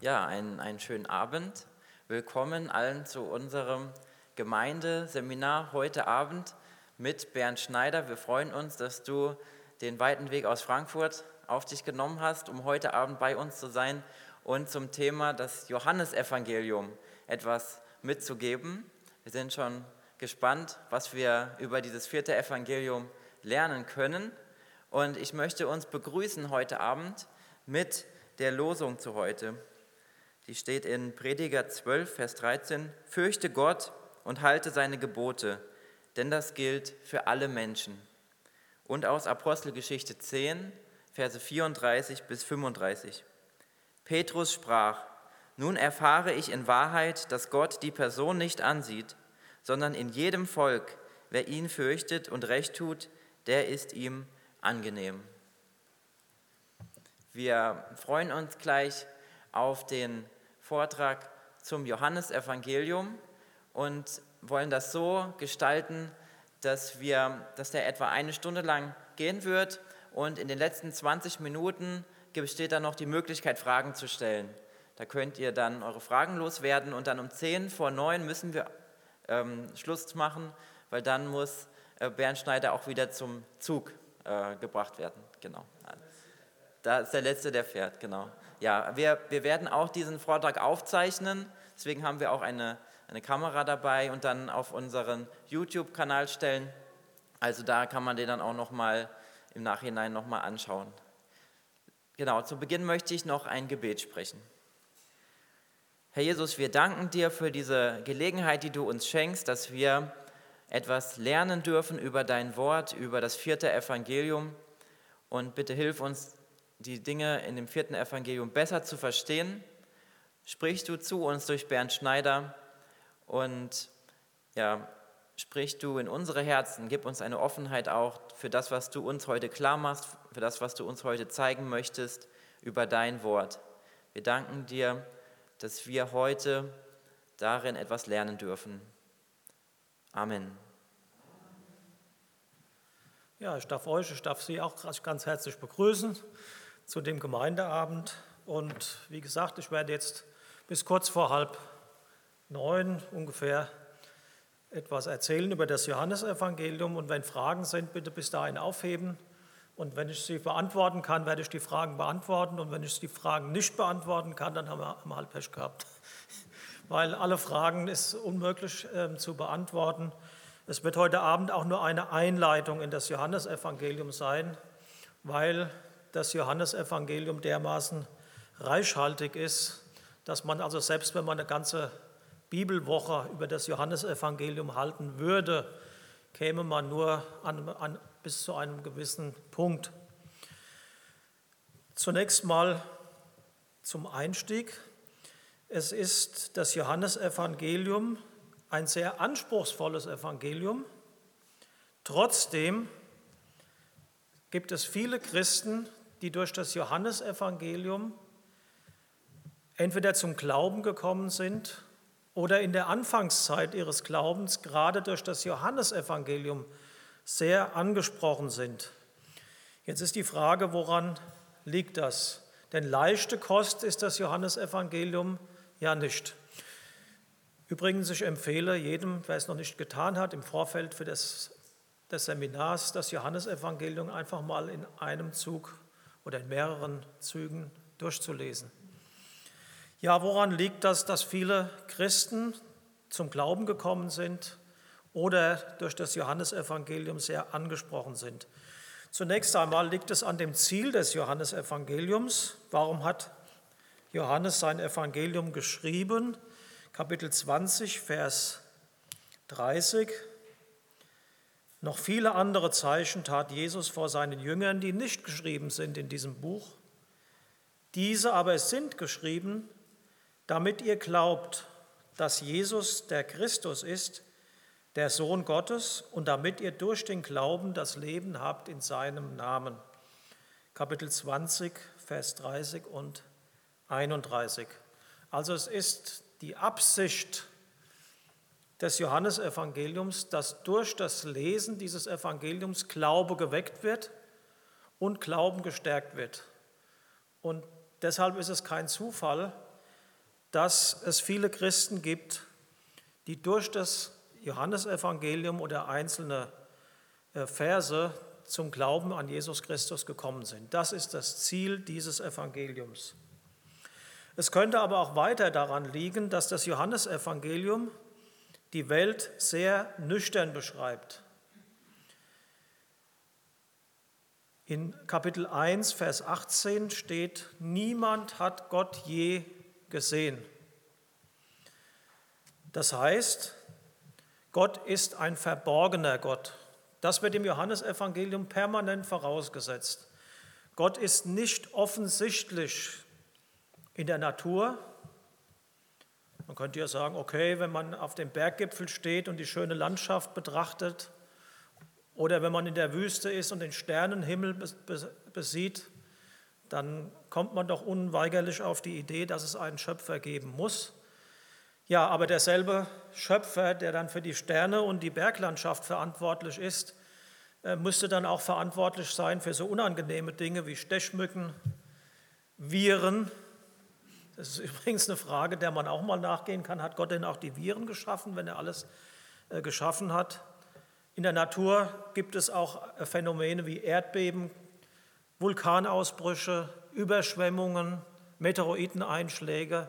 Ja, einen, einen schönen Abend. Willkommen allen zu unserem Gemeindeseminar heute Abend mit Bernd Schneider. Wir freuen uns, dass du den weiten Weg aus Frankfurt auf dich genommen hast, um heute Abend bei uns zu sein und zum Thema das Johannesevangelium etwas mitzugeben. Wir sind schon gespannt, was wir über dieses vierte Evangelium lernen können. Und ich möchte uns begrüßen heute Abend mit der Losung zu heute. Die steht in Prediger 12, Vers 13. Fürchte Gott und halte seine Gebote, denn das gilt für alle Menschen. Und aus Apostelgeschichte 10, Verse 34 bis 35. Petrus sprach, nun erfahre ich in Wahrheit, dass Gott die Person nicht ansieht, sondern in jedem Volk, wer ihn fürchtet und recht tut, der ist ihm angenehm. Wir freuen uns gleich auf den Vortrag zum Johannesevangelium und wollen das so gestalten, dass, wir, dass der etwa eine Stunde lang gehen wird und in den letzten 20 Minuten besteht dann noch die Möglichkeit, Fragen zu stellen. Da könnt ihr dann eure Fragen loswerden und dann um 10 vor 9 müssen wir ähm, Schluss machen, weil dann muss äh, Bernd Schneider auch wieder zum Zug äh, gebracht werden. Genau. Da ist der Letzte, der fährt, genau. Ja, wir, wir werden auch diesen Vortrag aufzeichnen, deswegen haben wir auch eine, eine Kamera dabei und dann auf unseren YouTube-Kanal stellen. Also da kann man den dann auch nochmal im Nachhinein nochmal anschauen. Genau, zu Beginn möchte ich noch ein Gebet sprechen. Herr Jesus, wir danken dir für diese Gelegenheit, die du uns schenkst, dass wir etwas lernen dürfen über dein Wort, über das vierte Evangelium. Und bitte hilf uns, die Dinge in dem vierten Evangelium besser zu verstehen, sprichst du zu uns durch Bernd Schneider und ja, sprich du in unsere Herzen, gib uns eine Offenheit auch für das, was du uns heute klar machst, für das, was du uns heute zeigen möchtest über dein Wort. Wir danken dir, dass wir heute darin etwas lernen dürfen. Amen. Ja, ich darf euch, ich darf Sie auch ganz herzlich begrüßen zu dem Gemeindeabend. Und wie gesagt, ich werde jetzt bis kurz vor halb neun ungefähr etwas erzählen über das Johannesevangelium. Und wenn Fragen sind, bitte bis dahin aufheben. Und wenn ich sie beantworten kann, werde ich die Fragen beantworten. Und wenn ich die Fragen nicht beantworten kann, dann haben wir, halt Pech gehabt. Weil alle Fragen ist unmöglich äh, zu beantworten. Es wird heute Abend auch nur eine Einleitung in das Johannesevangelium sein, weil das Johannesevangelium dermaßen reichhaltig ist, dass man also selbst wenn man eine ganze Bibelwoche über das Johannesevangelium halten würde, käme man nur an, an, bis zu einem gewissen Punkt. Zunächst mal zum Einstieg. Es ist das Johannesevangelium ein sehr anspruchsvolles Evangelium. Trotzdem gibt es viele Christen, die durch das Johannesevangelium entweder zum Glauben gekommen sind oder in der Anfangszeit ihres Glaubens gerade durch das Johannesevangelium sehr angesprochen sind. Jetzt ist die Frage, woran liegt das? Denn leichte Kost ist das Johannesevangelium ja nicht. Übrigens, ich empfehle jedem, wer es noch nicht getan hat, im Vorfeld für das, des Seminars das Johannesevangelium einfach mal in einem Zug oder in mehreren Zügen durchzulesen. Ja, woran liegt das, dass viele Christen zum Glauben gekommen sind oder durch das Johannesevangelium sehr angesprochen sind? Zunächst einmal liegt es an dem Ziel des Johannesevangeliums. Warum hat Johannes sein Evangelium geschrieben? Kapitel 20, Vers 30. Noch viele andere Zeichen tat Jesus vor seinen Jüngern, die nicht geschrieben sind in diesem Buch. Diese aber sind geschrieben, damit ihr glaubt, dass Jesus der Christus ist, der Sohn Gottes, und damit ihr durch den Glauben das Leben habt in seinem Namen. Kapitel 20, Vers 30 und 31. Also es ist die Absicht des Johannesevangeliums, dass durch das Lesen dieses Evangeliums Glaube geweckt wird und Glauben gestärkt wird. Und deshalb ist es kein Zufall, dass es viele Christen gibt, die durch das Johannesevangelium oder einzelne äh, Verse zum Glauben an Jesus Christus gekommen sind. Das ist das Ziel dieses Evangeliums. Es könnte aber auch weiter daran liegen, dass das Johannesevangelium die Welt sehr nüchtern beschreibt. In Kapitel 1, Vers 18 steht, niemand hat Gott je gesehen. Das heißt, Gott ist ein verborgener Gott. Das wird im Johannesevangelium permanent vorausgesetzt. Gott ist nicht offensichtlich in der Natur. Man könnte ja sagen, okay, wenn man auf dem Berggipfel steht und die schöne Landschaft betrachtet oder wenn man in der Wüste ist und den Sternenhimmel besieht, dann kommt man doch unweigerlich auf die Idee, dass es einen Schöpfer geben muss. Ja, aber derselbe Schöpfer, der dann für die Sterne und die Berglandschaft verantwortlich ist, äh, müsste dann auch verantwortlich sein für so unangenehme Dinge wie Stechmücken, Viren. Das ist übrigens eine Frage, der man auch mal nachgehen kann. Hat Gott denn auch die Viren geschaffen, wenn er alles äh, geschaffen hat? In der Natur gibt es auch äh, Phänomene wie Erdbeben, Vulkanausbrüche, Überschwemmungen, Meteoriteneinschläge.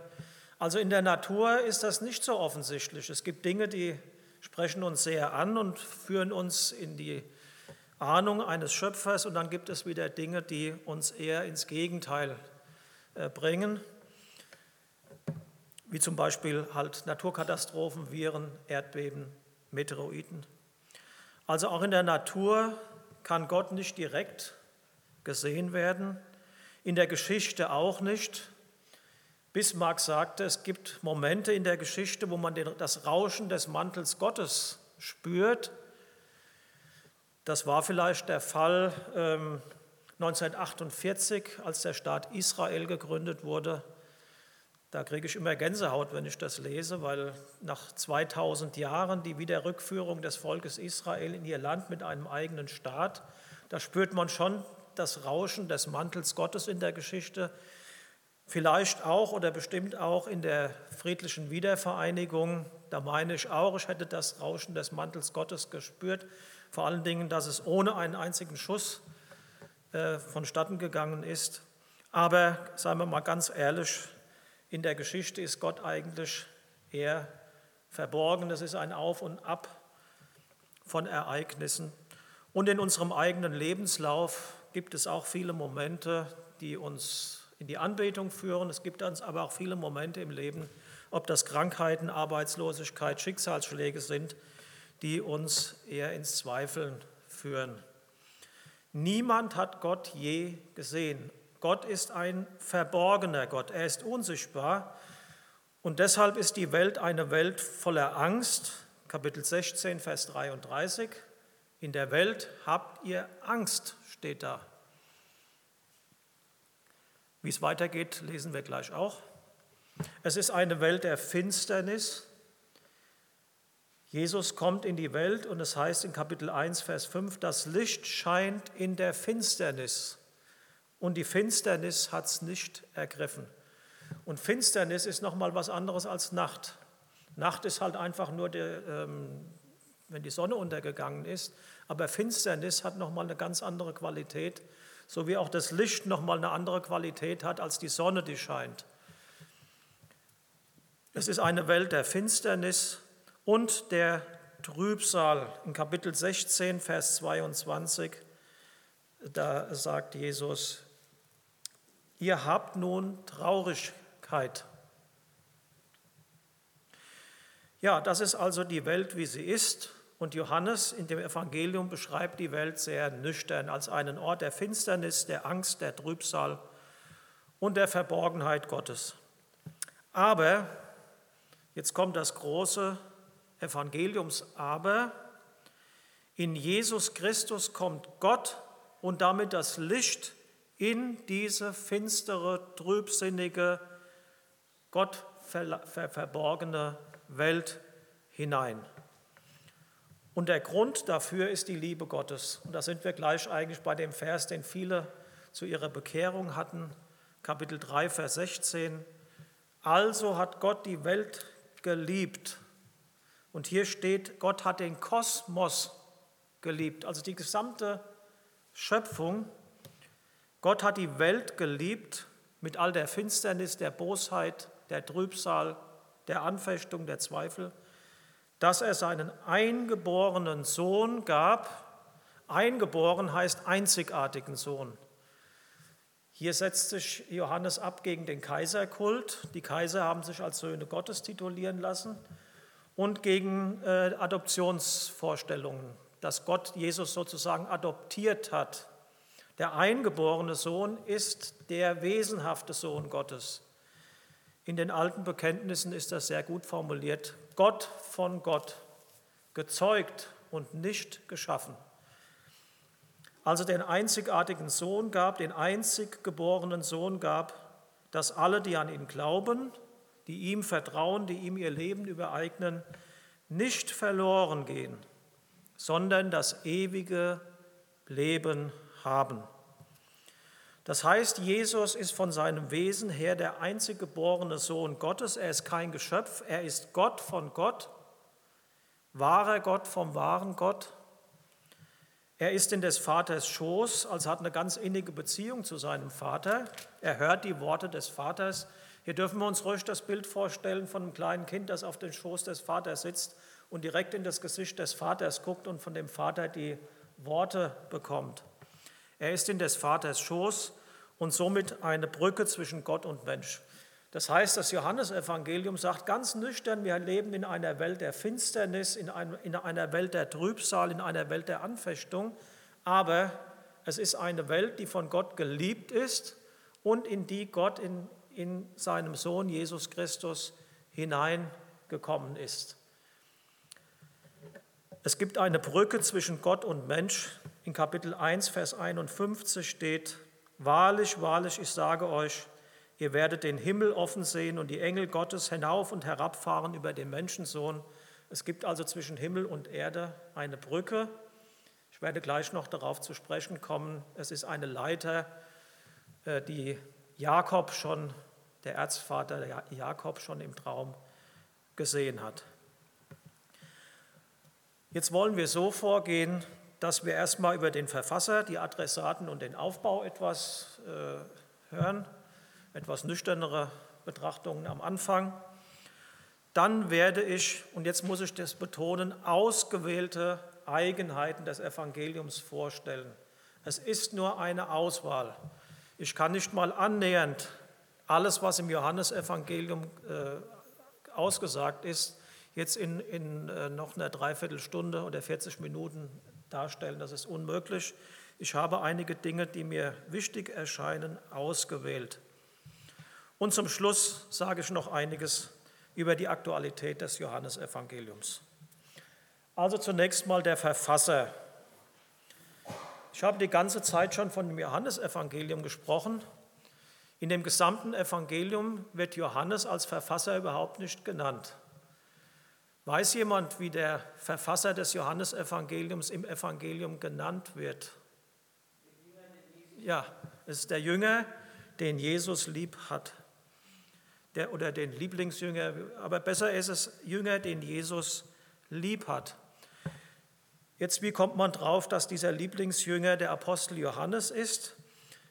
Also in der Natur ist das nicht so offensichtlich. Es gibt Dinge, die sprechen uns sehr an und führen uns in die Ahnung eines Schöpfers und dann gibt es wieder Dinge, die uns eher ins Gegenteil äh, bringen, wie zum Beispiel halt Naturkatastrophen, Viren, Erdbeben, Meteoriten. Also auch in der Natur kann Gott nicht direkt gesehen werden, in der Geschichte auch nicht. Bismarck sagte, es gibt Momente in der Geschichte, wo man das Rauschen des Mantels Gottes spürt. Das war vielleicht der Fall 1948, ähm, als der Staat Israel gegründet wurde. Da kriege ich immer Gänsehaut, wenn ich das lese, weil nach 2000 Jahren die Wiederrückführung des Volkes Israel in ihr Land mit einem eigenen Staat, da spürt man schon das Rauschen des Mantels Gottes in der Geschichte. Vielleicht auch oder bestimmt auch in der friedlichen Wiedervereinigung. Da meine ich auch, ich hätte das Rauschen des Mantels Gottes gespürt. Vor allen Dingen, dass es ohne einen einzigen Schuss äh, vonstatten gegangen ist. Aber seien wir mal ganz ehrlich, in der Geschichte ist Gott eigentlich eher verborgen. Es ist ein Auf und Ab von Ereignissen. Und in unserem eigenen Lebenslauf gibt es auch viele Momente, die uns in die Anbetung führen. Es gibt uns aber auch viele Momente im Leben, ob das Krankheiten, Arbeitslosigkeit, Schicksalsschläge sind, die uns eher ins Zweifeln führen. Niemand hat Gott je gesehen. Gott ist ein verborgener Gott, er ist unsichtbar und deshalb ist die Welt eine Welt voller Angst. Kapitel 16, Vers 33. In der Welt habt ihr Angst, steht da. Wie es weitergeht, lesen wir gleich auch. Es ist eine Welt der Finsternis. Jesus kommt in die Welt und es heißt in Kapitel 1, Vers 5, das Licht scheint in der Finsternis und die Finsternis hat es nicht ergriffen. Und Finsternis ist nochmal was anderes als Nacht. Nacht ist halt einfach nur, der, ähm, wenn die Sonne untergegangen ist, aber Finsternis hat nochmal eine ganz andere Qualität so wie auch das Licht nochmal eine andere Qualität hat als die Sonne, die scheint. Es ist eine Welt der Finsternis und der Trübsal. In Kapitel 16, Vers 22, da sagt Jesus, ihr habt nun Traurigkeit. Ja, das ist also die Welt, wie sie ist. Und Johannes in dem Evangelium beschreibt die Welt sehr nüchtern als einen Ort der Finsternis, der Angst, der Trübsal und der Verborgenheit Gottes. Aber, jetzt kommt das große Evangeliums-Aber, in Jesus Christus kommt Gott und damit das Licht in diese finstere, trübsinnige, Gott verborgene Welt hinein. Und der Grund dafür ist die Liebe Gottes. Und da sind wir gleich eigentlich bei dem Vers, den viele zu ihrer Bekehrung hatten, Kapitel 3, Vers 16. Also hat Gott die Welt geliebt. Und hier steht, Gott hat den Kosmos geliebt, also die gesamte Schöpfung. Gott hat die Welt geliebt mit all der Finsternis, der Bosheit, der Trübsal, der Anfechtung, der Zweifel, dass er seinen eingeborenen Sohn gab. Eingeboren heißt einzigartigen Sohn. Hier setzt sich Johannes ab gegen den Kaiserkult. Die Kaiser haben sich als Söhne Gottes titulieren lassen und gegen äh, Adoptionsvorstellungen, dass Gott Jesus sozusagen adoptiert hat. Der eingeborene Sohn ist der wesenhafte Sohn Gottes. In den alten Bekenntnissen ist das sehr gut formuliert. Gott von Gott, gezeugt und nicht geschaffen. Also den einzigartigen Sohn gab, den einzig geborenen Sohn gab, dass alle, die an ihn glauben, die ihm vertrauen, die ihm ihr Leben übereignen, nicht verloren gehen, sondern das ewige Leben haben. Das heißt, Jesus ist von seinem Wesen her der einzig geborene Sohn Gottes. Er ist kein Geschöpf, er ist Gott von Gott, wahrer Gott vom wahren Gott. Er ist in des Vaters Schoß, also hat eine ganz innige Beziehung zu seinem Vater. Er hört die Worte des Vaters. Hier dürfen wir uns ruhig das Bild vorstellen von einem kleinen Kind, das auf den Schoß des Vaters sitzt und direkt in das Gesicht des Vaters guckt und von dem Vater die Worte bekommt. Er ist in des Vaters Schoß und somit eine Brücke zwischen Gott und Mensch. Das heißt, das Johannesevangelium sagt ganz nüchtern, wir leben in einer Welt der Finsternis, in, einer Welt der Trübsal, in einer Welt der Anfechtung, aber es ist eine Welt, die von Gott geliebt ist und in die Gott in, in seinem Sohn Jesus Christus hineingekommen ist. Es gibt eine Brücke zwischen Gott und Mensch. In Kapitel 1, Vers 51 steht, Wahrlich, wahrlich, ich sage euch, ihr werdet den Himmel offen sehen und die Engel Gottes hinauf und herabfahren über den Menschensohn. Es gibt also zwischen Himmel und Erde eine Brücke. Ich werde gleich noch darauf zu sprechen kommen. Es ist eine Leiter, äh, die Jakob schon, der Erzvater Jakob schon im Traum gesehen hat. Jetzt wollen wir so vorgehen, dass wir erstmal über den Verfasser, die Adressaten und den Aufbau etwas äh, hören, etwas nüchternere Betrachtungen am Anfang. Dann werde ich, und jetzt muss ich das betonen, ausgewählte Eigenheiten des Evangeliums vorstellen. Es ist nur eine Auswahl. Ich kann nicht mal annähernd alles, was im Johannesevangelium äh, ausgesagt ist, jetzt in, in äh, noch einer Dreiviertelstunde oder 40 Minuten darstellen. Das ist unmöglich. Ich habe einige Dinge, die mir wichtig erscheinen, ausgewählt. Und zum Schluss sage ich noch einiges über die Aktualität des Johannesevangeliums. Also zunächst mal der Verfasser ich habe die ganze Zeit schon von dem Johannesevangelium gesprochen. In dem gesamten Evangelium wird Johannes als Verfasser überhaupt nicht genannt. Weiß jemand, wie der Verfasser des Johannesevangeliums im Evangelium genannt wird? Ja, es ist der Jünger, den Jesus lieb hat. Der, oder den Lieblingsjünger, aber besser ist es Jünger, den Jesus lieb hat. Jetzt, wie kommt man drauf, dass dieser Lieblingsjünger der Apostel Johannes ist?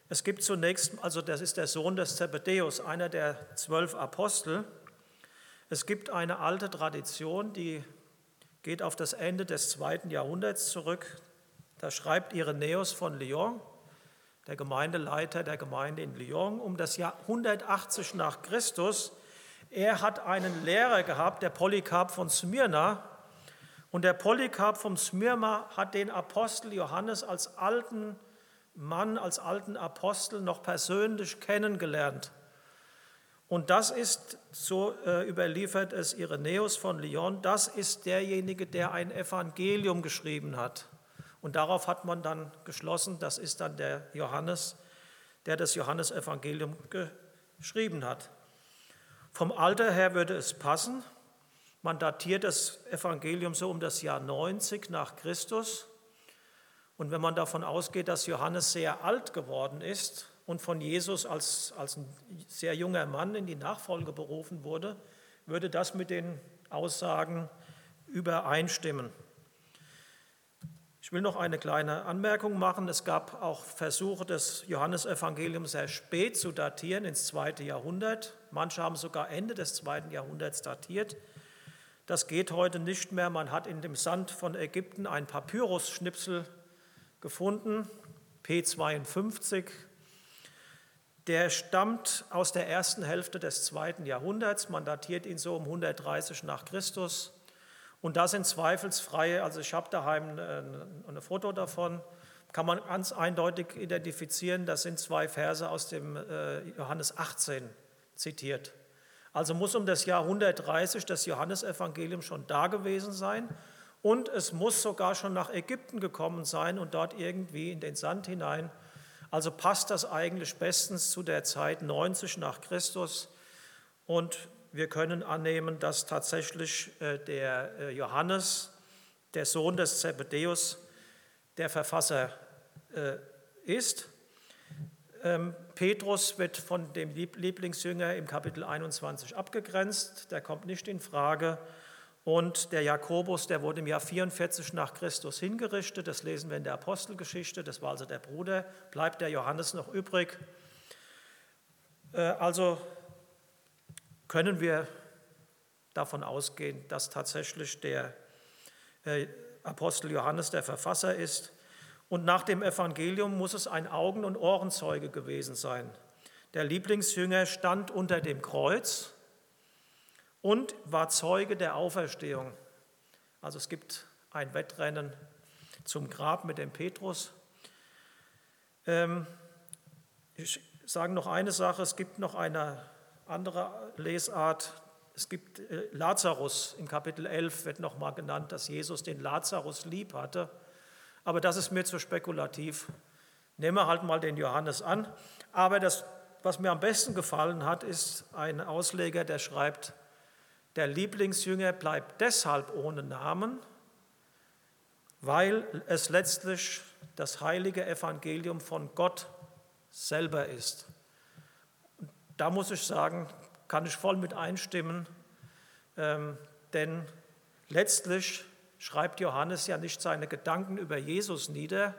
Es gibt zunächst, also das ist der Sohn des Zebedäus, einer der zwölf Apostel. Es gibt eine alte Tradition, die geht auf das Ende des zweiten Jahrhunderts zurück. Da schreibt Irenäus von Lyon, der Gemeindeleiter der Gemeinde in Lyon, um das Jahr 180 nach Christus. Er hat einen Lehrer gehabt, der Polycarp von Smyrna, und der Polycarp vom Smyrna hat den Apostel Johannes als alten Mann, als alten Apostel noch persönlich kennengelernt. Und das ist, so äh, überliefert es Irenäus von Lyon, das ist derjenige, der ein Evangelium geschrieben hat. Und darauf hat man dann geschlossen, das ist dann der Johannes, der das Johannesevangelium geschrieben hat. Vom Alter her würde es passen, man datiert das Evangelium so um das Jahr 90 nach Christus. Und wenn man davon ausgeht, dass Johannes sehr alt geworden ist und von Jesus als, als ein sehr junger Mann in die Nachfolge berufen wurde, würde das mit den Aussagen übereinstimmen. Ich will noch eine kleine Anmerkung machen. Es gab auch Versuche, das Johannesevangelium sehr spät zu datieren, ins zweite Jahrhundert. Manche haben sogar Ende des zweiten Jahrhunderts datiert. Das geht heute nicht mehr. Man hat in dem Sand von Ägypten ein Papyrusschnipsel gefunden, P52. Der stammt aus der ersten Hälfte des zweiten Jahrhunderts. Man datiert ihn so um 130 nach Christus. Und da sind zweifelsfreie, also ich habe daheim ein Foto davon, kann man ganz eindeutig identifizieren, das sind zwei Verse aus dem äh, Johannes 18 zitiert. Also muss um das Jahr 130 das Johannesevangelium schon da gewesen sein und es muss sogar schon nach Ägypten gekommen sein und dort irgendwie in den Sand hinein. Also passt das eigentlich bestens zu der Zeit 90 nach Christus und wir können annehmen, dass tatsächlich äh, der äh, Johannes, der Sohn des Zebedäus, der Verfasser äh, ist. Ähm, Petrus wird von dem Lieblingsjünger im Kapitel 21 abgegrenzt, der kommt nicht in Frage. Und der Jakobus, der wurde im Jahr 44 nach Christus hingerichtet, das lesen wir in der Apostelgeschichte, das war also der Bruder, bleibt der Johannes noch übrig. Also können wir davon ausgehen, dass tatsächlich der äh, Apostel Johannes der Verfasser ist. Und nach dem Evangelium muss es ein Augen- und Ohrenzeuge gewesen sein. Der Lieblingsjünger stand unter dem Kreuz und war Zeuge der Auferstehung. Also es gibt ein Wettrennen zum Grab mit dem Petrus. Ähm, ich sage noch eine Sache, es gibt noch eine andere Lesart, es gibt äh, Lazarus, im Kapitel 11 wird nochmal genannt, dass Jesus den Lazarus lieb hatte. Aber das ist mir zu spekulativ. Nehmen wir halt mal den Johannes an. Aber das, was mir am besten gefallen hat, ist ein Ausleger, der schreibt, der Lieblingsjünger bleibt deshalb ohne Namen, weil es letztlich das heilige Evangelium von Gott selber ist da muss ich sagen, kann ich voll mit einstimmen, ähm, denn letztlich schreibt Johannes ja nicht seine Gedanken über Jesus nieder,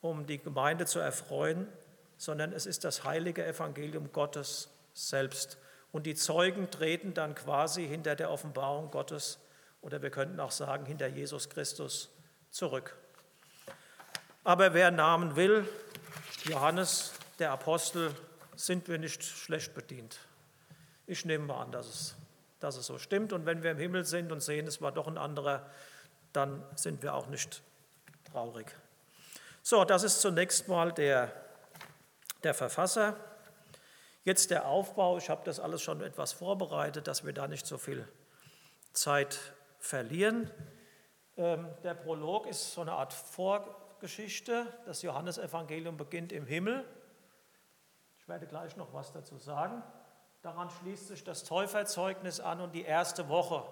um die Gemeinde zu erfreuen, sondern es ist das heilige Evangelium Gottes selbst. Und die Zeugen treten dann quasi hinter der Offenbarung Gottes oder wir könnten auch sagen hinter Jesus Christus zurück. Aber wer Namen will, Johannes, der Apostel, sind wir nicht schlecht bedient. Ich nehme mal an, dass es, dass es so stimmt. Und wenn wir im Himmel sind und sehen, es war doch ein anderer, dann sind wir auch nicht traurig. So, das ist zunächst mal der, der Verfasser. Jetzt der Aufbau. Ich habe das alles schon etwas vorbereitet, dass wir da nicht so viel Zeit verlieren. Ähm, der Prolog ist so eine Art Vorgeschichte. Das Johannesevangelium beginnt im Himmel ich werde gleich noch was dazu sagen. Daran schließt sich das Täuferzeugnis an und die erste Woche.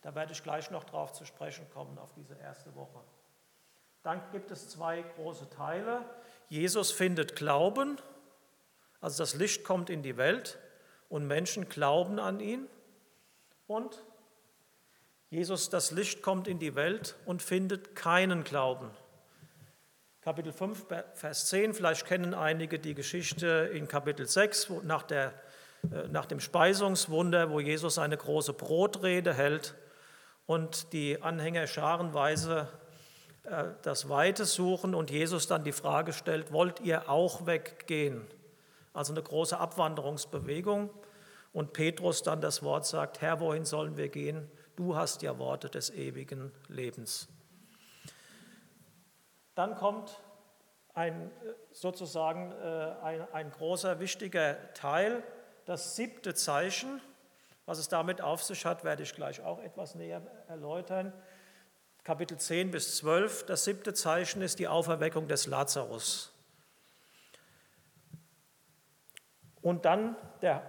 Da werde ich gleich noch darauf zu sprechen kommen, auf diese erste Woche. Dann gibt es zwei große Teile. Jesus findet Glauben, also das Licht kommt in die Welt und Menschen glauben an ihn. Und Jesus, das Licht kommt in die Welt und findet keinen Glauben. Kapitel 5, Vers 10, vielleicht kennen einige die Geschichte in Kapitel 6 wo nach, der, äh, nach dem Speisungswunder, wo Jesus eine große Brotrede hält und die Anhänger scharenweise äh, das Weite suchen und Jesus dann die Frage stellt, wollt ihr auch weggehen? Also eine große Abwanderungsbewegung und Petrus dann das Wort sagt, Herr, wohin sollen wir gehen? Du hast ja Worte des ewigen Lebens. Dann kommt ein, sozusagen äh, ein, ein großer, wichtiger Teil, das siebte Zeichen. Was es damit auf sich hat, werde ich gleich auch etwas näher erläutern. Kapitel 10 bis 12. Das siebte Zeichen ist die Auferweckung des Lazarus. Und dann der,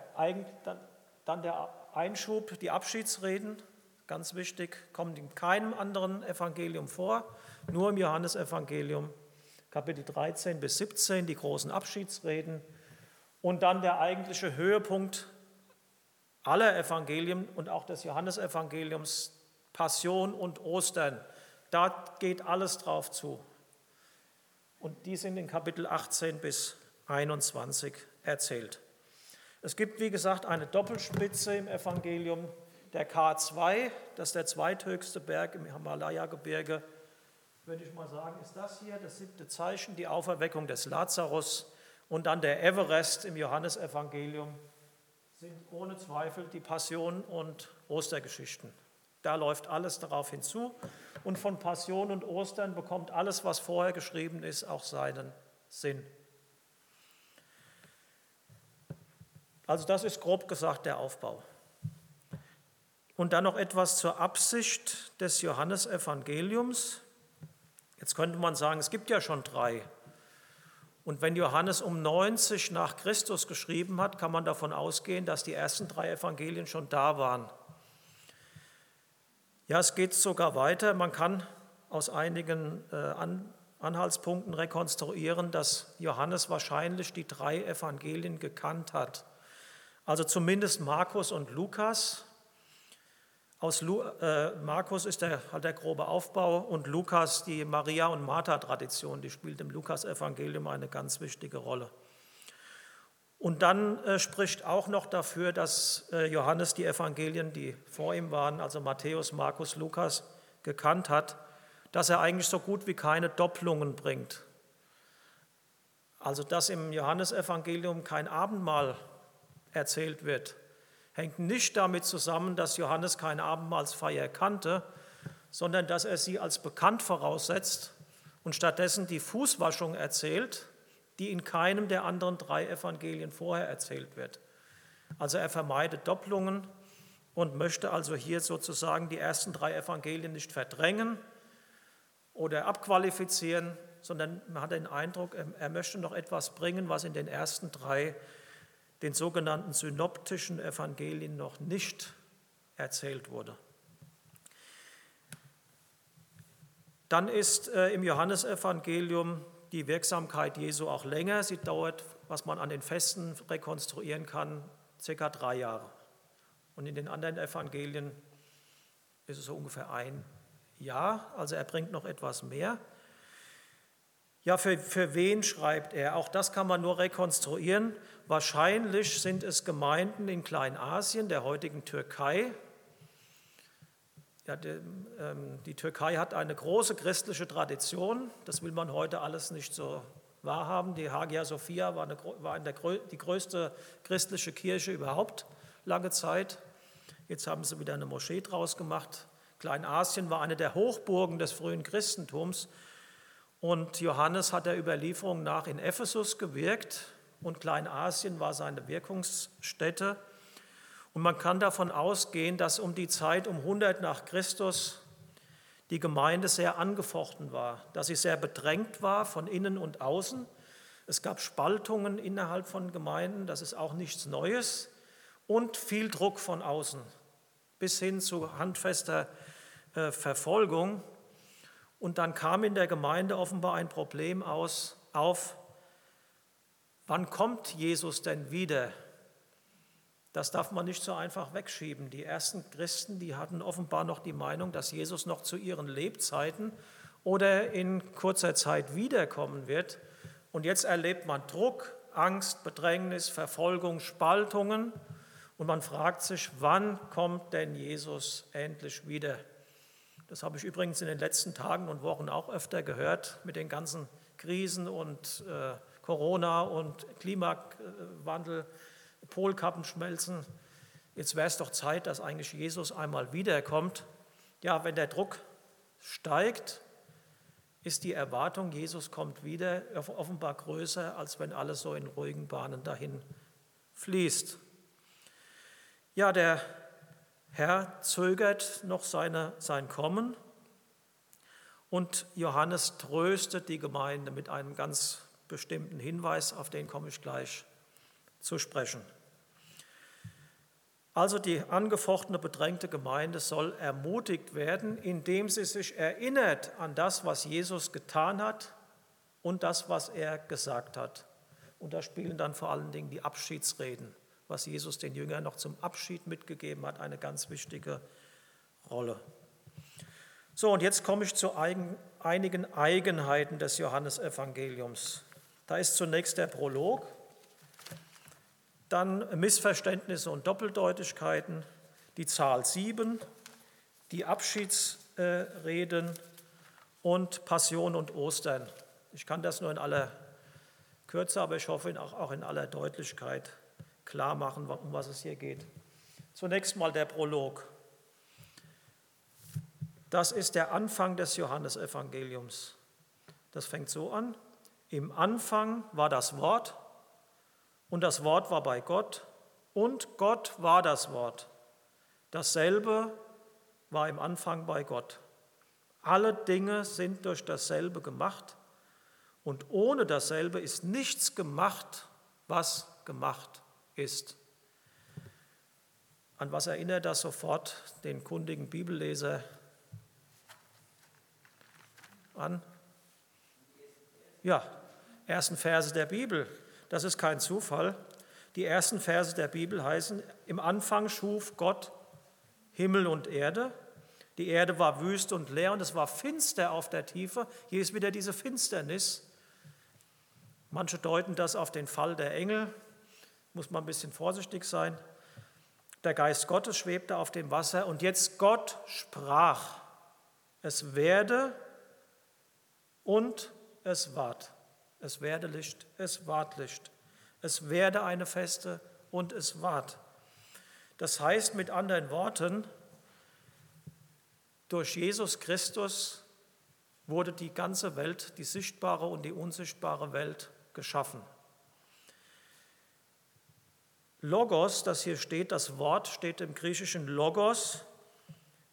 dann der Einschub, die Abschiedsreden, ganz wichtig, kommen in keinem anderen Evangelium vor nur im Johannesevangelium Kapitel 13 bis 17, die großen Abschiedsreden und dann der eigentliche Höhepunkt aller Evangelien und auch des Johannesevangeliums, Passion und Ostern. Da geht alles drauf zu. Und die sind in Kapitel 18 bis 21 erzählt. Es gibt, wie gesagt, eine Doppelspitze im Evangelium. Der K2, das ist der zweithöchste Berg im Himalaya-Gebirge, würde ich mal sagen, ist das hier das siebte Zeichen, die Auferweckung des Lazarus. Und dann der Everest im Johannesevangelium sind ohne Zweifel die Passion und Ostergeschichten. Da läuft alles darauf hinzu. Und von Passion und Ostern bekommt alles, was vorher geschrieben ist, auch seinen Sinn. Also das ist grob gesagt der Aufbau. Und dann noch etwas zur Absicht des Johannesevangeliums. Jetzt könnte man sagen, es gibt ja schon drei. Und wenn Johannes um 90 nach Christus geschrieben hat, kann man davon ausgehen, dass die ersten drei Evangelien schon da waren. Ja, es geht sogar weiter. Man kann aus einigen äh, Anhaltspunkten rekonstruieren, dass Johannes wahrscheinlich die drei Evangelien gekannt hat. Also zumindest Markus und Lukas. Aus Lu äh, Markus ist der, halt der grobe Aufbau und Lukas die Maria- und Martha-Tradition, die spielt im Lukas-Evangelium eine ganz wichtige Rolle. Und dann äh, spricht auch noch dafür, dass äh, Johannes die Evangelien, die vor ihm waren, also Matthäus, Markus, Lukas, gekannt hat, dass er eigentlich so gut wie keine Doppelungen bringt. Also dass im Johannesevangelium kein Abendmahl erzählt wird, hängt nicht damit zusammen, dass Johannes keine Abendmahlsfeier kannte, sondern dass er sie als bekannt voraussetzt und stattdessen die Fußwaschung erzählt, die in keinem der anderen drei Evangelien vorher erzählt wird. Also er vermeidet Doppelungen und möchte also hier sozusagen die ersten drei Evangelien nicht verdrängen oder abqualifizieren, sondern man hat den Eindruck, er möchte noch etwas bringen, was in den ersten drei den sogenannten synoptischen Evangelien noch nicht erzählt wurde. Dann ist äh, im Johannesevangelium die Wirksamkeit Jesu auch länger. Sie dauert, was man an den Festen rekonstruieren kann, circa drei Jahre. Und in den anderen Evangelien ist es so ungefähr ein Jahr, also er bringt noch etwas mehr. Ja, für, für wen schreibt er? Auch das kann man nur rekonstruieren. Wahrscheinlich sind es Gemeinden in Kleinasien, der heutigen Türkei. Ja, die, ähm, die Türkei hat eine große christliche Tradition. Das will man heute alles nicht so wahrhaben. Die Hagia Sophia war, eine, war der, die größte christliche Kirche überhaupt lange Zeit. Jetzt haben sie wieder eine Moschee draus gemacht. Kleinasien war eine der Hochburgen des frühen Christentums. Und Johannes hat der Überlieferung nach in Ephesus gewirkt und Kleinasien war seine Wirkungsstätte. Und man kann davon ausgehen, dass um die Zeit um 100 nach Christus die Gemeinde sehr angefochten war, dass sie sehr bedrängt war von innen und außen. Es gab Spaltungen innerhalb von Gemeinden, das ist auch nichts Neues, und viel Druck von außen bis hin zu handfester äh, Verfolgung. Und dann kam in der Gemeinde offenbar ein Problem aus, auf, wann kommt Jesus denn wieder? Das darf man nicht so einfach wegschieben. Die ersten Christen, die hatten offenbar noch die Meinung, dass Jesus noch zu ihren Lebzeiten oder in kurzer Zeit wiederkommen wird. Und jetzt erlebt man Druck, Angst, Bedrängnis, Verfolgung, Spaltungen. Und man fragt sich, wann kommt denn Jesus endlich wieder? Das habe ich übrigens in den letzten Tagen und Wochen auch öfter gehört mit den ganzen Krisen und äh, Corona und Klimawandel, Polkappen schmelzen. Jetzt wäre es doch Zeit, dass eigentlich Jesus einmal wiederkommt. Ja, wenn der Druck steigt, ist die Erwartung, Jesus kommt wieder, offenbar größer, als wenn alles so in ruhigen Bahnen dahin fließt. Ja, der Herr zögert noch seine, sein Kommen und Johannes tröstet die Gemeinde mit einem ganz bestimmten Hinweis, auf den komme ich gleich zu sprechen. Also die angefochtene, bedrängte Gemeinde soll ermutigt werden, indem sie sich erinnert an das, was Jesus getan hat und das, was er gesagt hat. Und da spielen dann vor allen Dingen die Abschiedsreden, was Jesus den Jüngern noch zum Abschied mitgegeben hat, eine ganz wichtige Rolle. So, und jetzt komme ich zu einigen Eigenheiten des Johannesevangeliums. Da ist zunächst der Prolog, dann Missverständnisse und Doppeldeutigkeiten, die Zahl 7, die Abschiedsreden und Passion und Ostern. Ich kann das nur in aller Kürze, aber ich hoffe auch in aller Deutlichkeit klar machen, um was es hier geht. Zunächst mal der Prolog. Das ist der Anfang des Johannesevangeliums. Das fängt so an. Im Anfang war das Wort und das Wort war bei Gott und Gott war das Wort. Dasselbe war im Anfang bei Gott. Alle Dinge sind durch dasselbe gemacht und ohne dasselbe ist nichts gemacht, was gemacht ist. An was erinnert das sofort den kundigen Bibelleser an? Ja, ersten Verse der Bibel. Das ist kein Zufall. Die ersten Verse der Bibel heißen, im Anfang schuf Gott Himmel und Erde. Die Erde war wüst und leer und es war finster auf der Tiefe. Hier ist wieder diese Finsternis. Manche deuten das auf den Fall der Engel, muss man ein bisschen vorsichtig sein. Der Geist Gottes schwebte auf dem Wasser und jetzt Gott sprach, es werde und es ward. Es werde Licht, es ward Licht. Es werde eine Feste und es ward. Das heißt mit anderen Worten, durch Jesus Christus wurde die ganze Welt, die sichtbare und die unsichtbare Welt geschaffen. Logos, das hier steht, das Wort steht im griechischen Logos,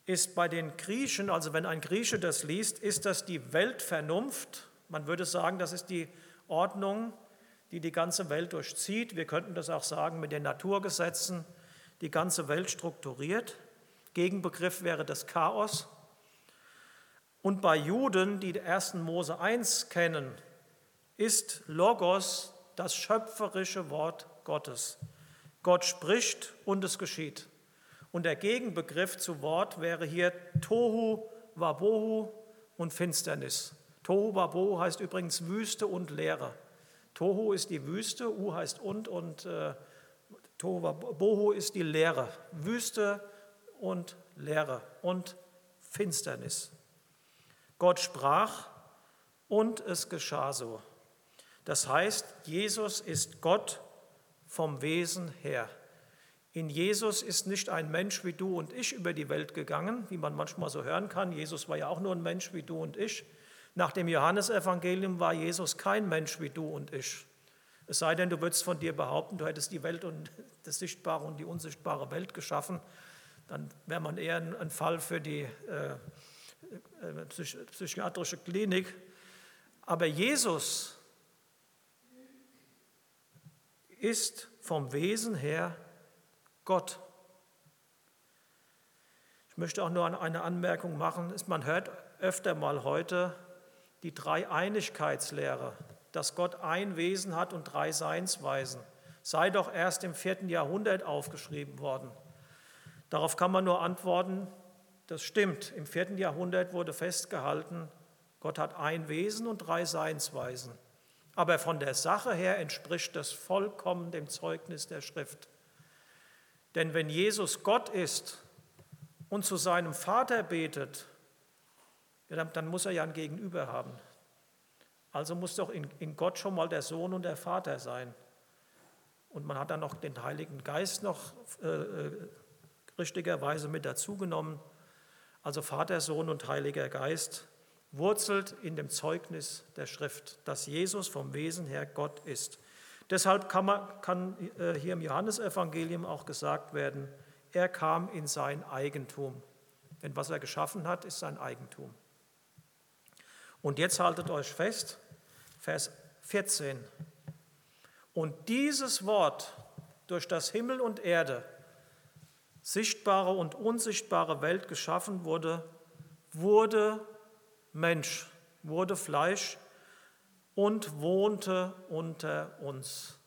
ist bei den Griechen, also wenn ein Grieche das liest, ist das die Weltvernunft. Man würde sagen, das ist die Ordnung, die die ganze Welt durchzieht. Wir könnten das auch sagen mit den Naturgesetzen, die ganze Welt strukturiert. Gegenbegriff wäre das Chaos. Und bei Juden, die den ersten Mose 1 kennen, ist Logos das schöpferische Wort Gottes. Gott spricht und es geschieht. Und der Gegenbegriff zu Wort wäre hier Tohu, Wabohu und Finsternis. Tohu, Wabohu heißt übrigens Wüste und Leere. Tohu ist die Wüste, U heißt und und äh, Tohu, Wabohu ist die Leere. Wüste und Leere und Finsternis. Gott sprach und es geschah so. Das heißt, Jesus ist Gott vom Wesen her. In Jesus ist nicht ein Mensch wie du und ich über die Welt gegangen, wie man manchmal so hören kann. Jesus war ja auch nur ein Mensch wie du und ich. Nach dem Johannesevangelium war Jesus kein Mensch wie du und ich. Es sei denn, du würdest von dir behaupten, du hättest die Welt und das sichtbare und die unsichtbare Welt geschaffen. Dann wäre man eher ein Fall für die äh, äh psychiatrische Klinik. Aber Jesus ist vom Wesen her Gott. Ich möchte auch nur eine Anmerkung machen. Man hört öfter mal heute die Dreieinigkeitslehre, dass Gott ein Wesen hat und drei Seinsweisen. Sei doch erst im vierten Jahrhundert aufgeschrieben worden. Darauf kann man nur antworten, das stimmt. Im vierten Jahrhundert wurde festgehalten, Gott hat ein Wesen und drei Seinsweisen. Aber von der Sache her entspricht das vollkommen dem Zeugnis der Schrift. Denn wenn Jesus Gott ist und zu seinem Vater betet, dann muss er ja ein Gegenüber haben. Also muss doch in, Gott schon mal der Sohn und der Vater sein. Und man hat dann noch den Heiligen Geist noch äh, äh richtigerweise mit dazugenommen. Also Vater, Sohn und Heiliger Geist wurzelt in dem Zeugnis der Schrift, dass Jesus vom Wesen her Gott ist. Deshalb kann, man, kann äh, hier im Johannesevangelium auch gesagt werden, er kam in sein Eigentum. Denn was er geschaffen hat, ist sein Eigentum. Und jetzt haltet euch fest, Vers 14. Und dieses Wort, durch das Himmel und Erde, sichtbare und unsichtbare Welt geschaffen wurde, wurde Mensch, wurde Fleisch und wohnte unter uns.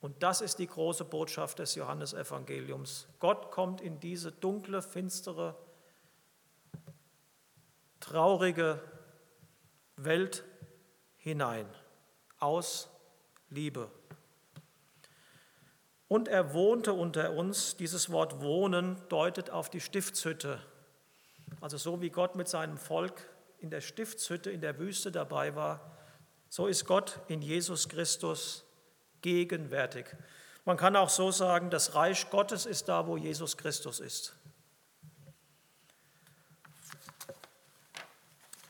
Und das ist die große Botschaft des Johannesevangeliums. Gott kommt in diese dunkle, finstere, traurige Welt hinein aus Liebe. Und er wohnte unter uns. Dieses Wort wohnen deutet auf die Stiftshütte. Also so wie Gott mit seinem Volk in der Stiftshütte in der Wüste dabei war, so ist Gott in Jesus Christus gegenwärtig. Man kann auch so sagen, das Reich Gottes ist da, wo Jesus Christus ist.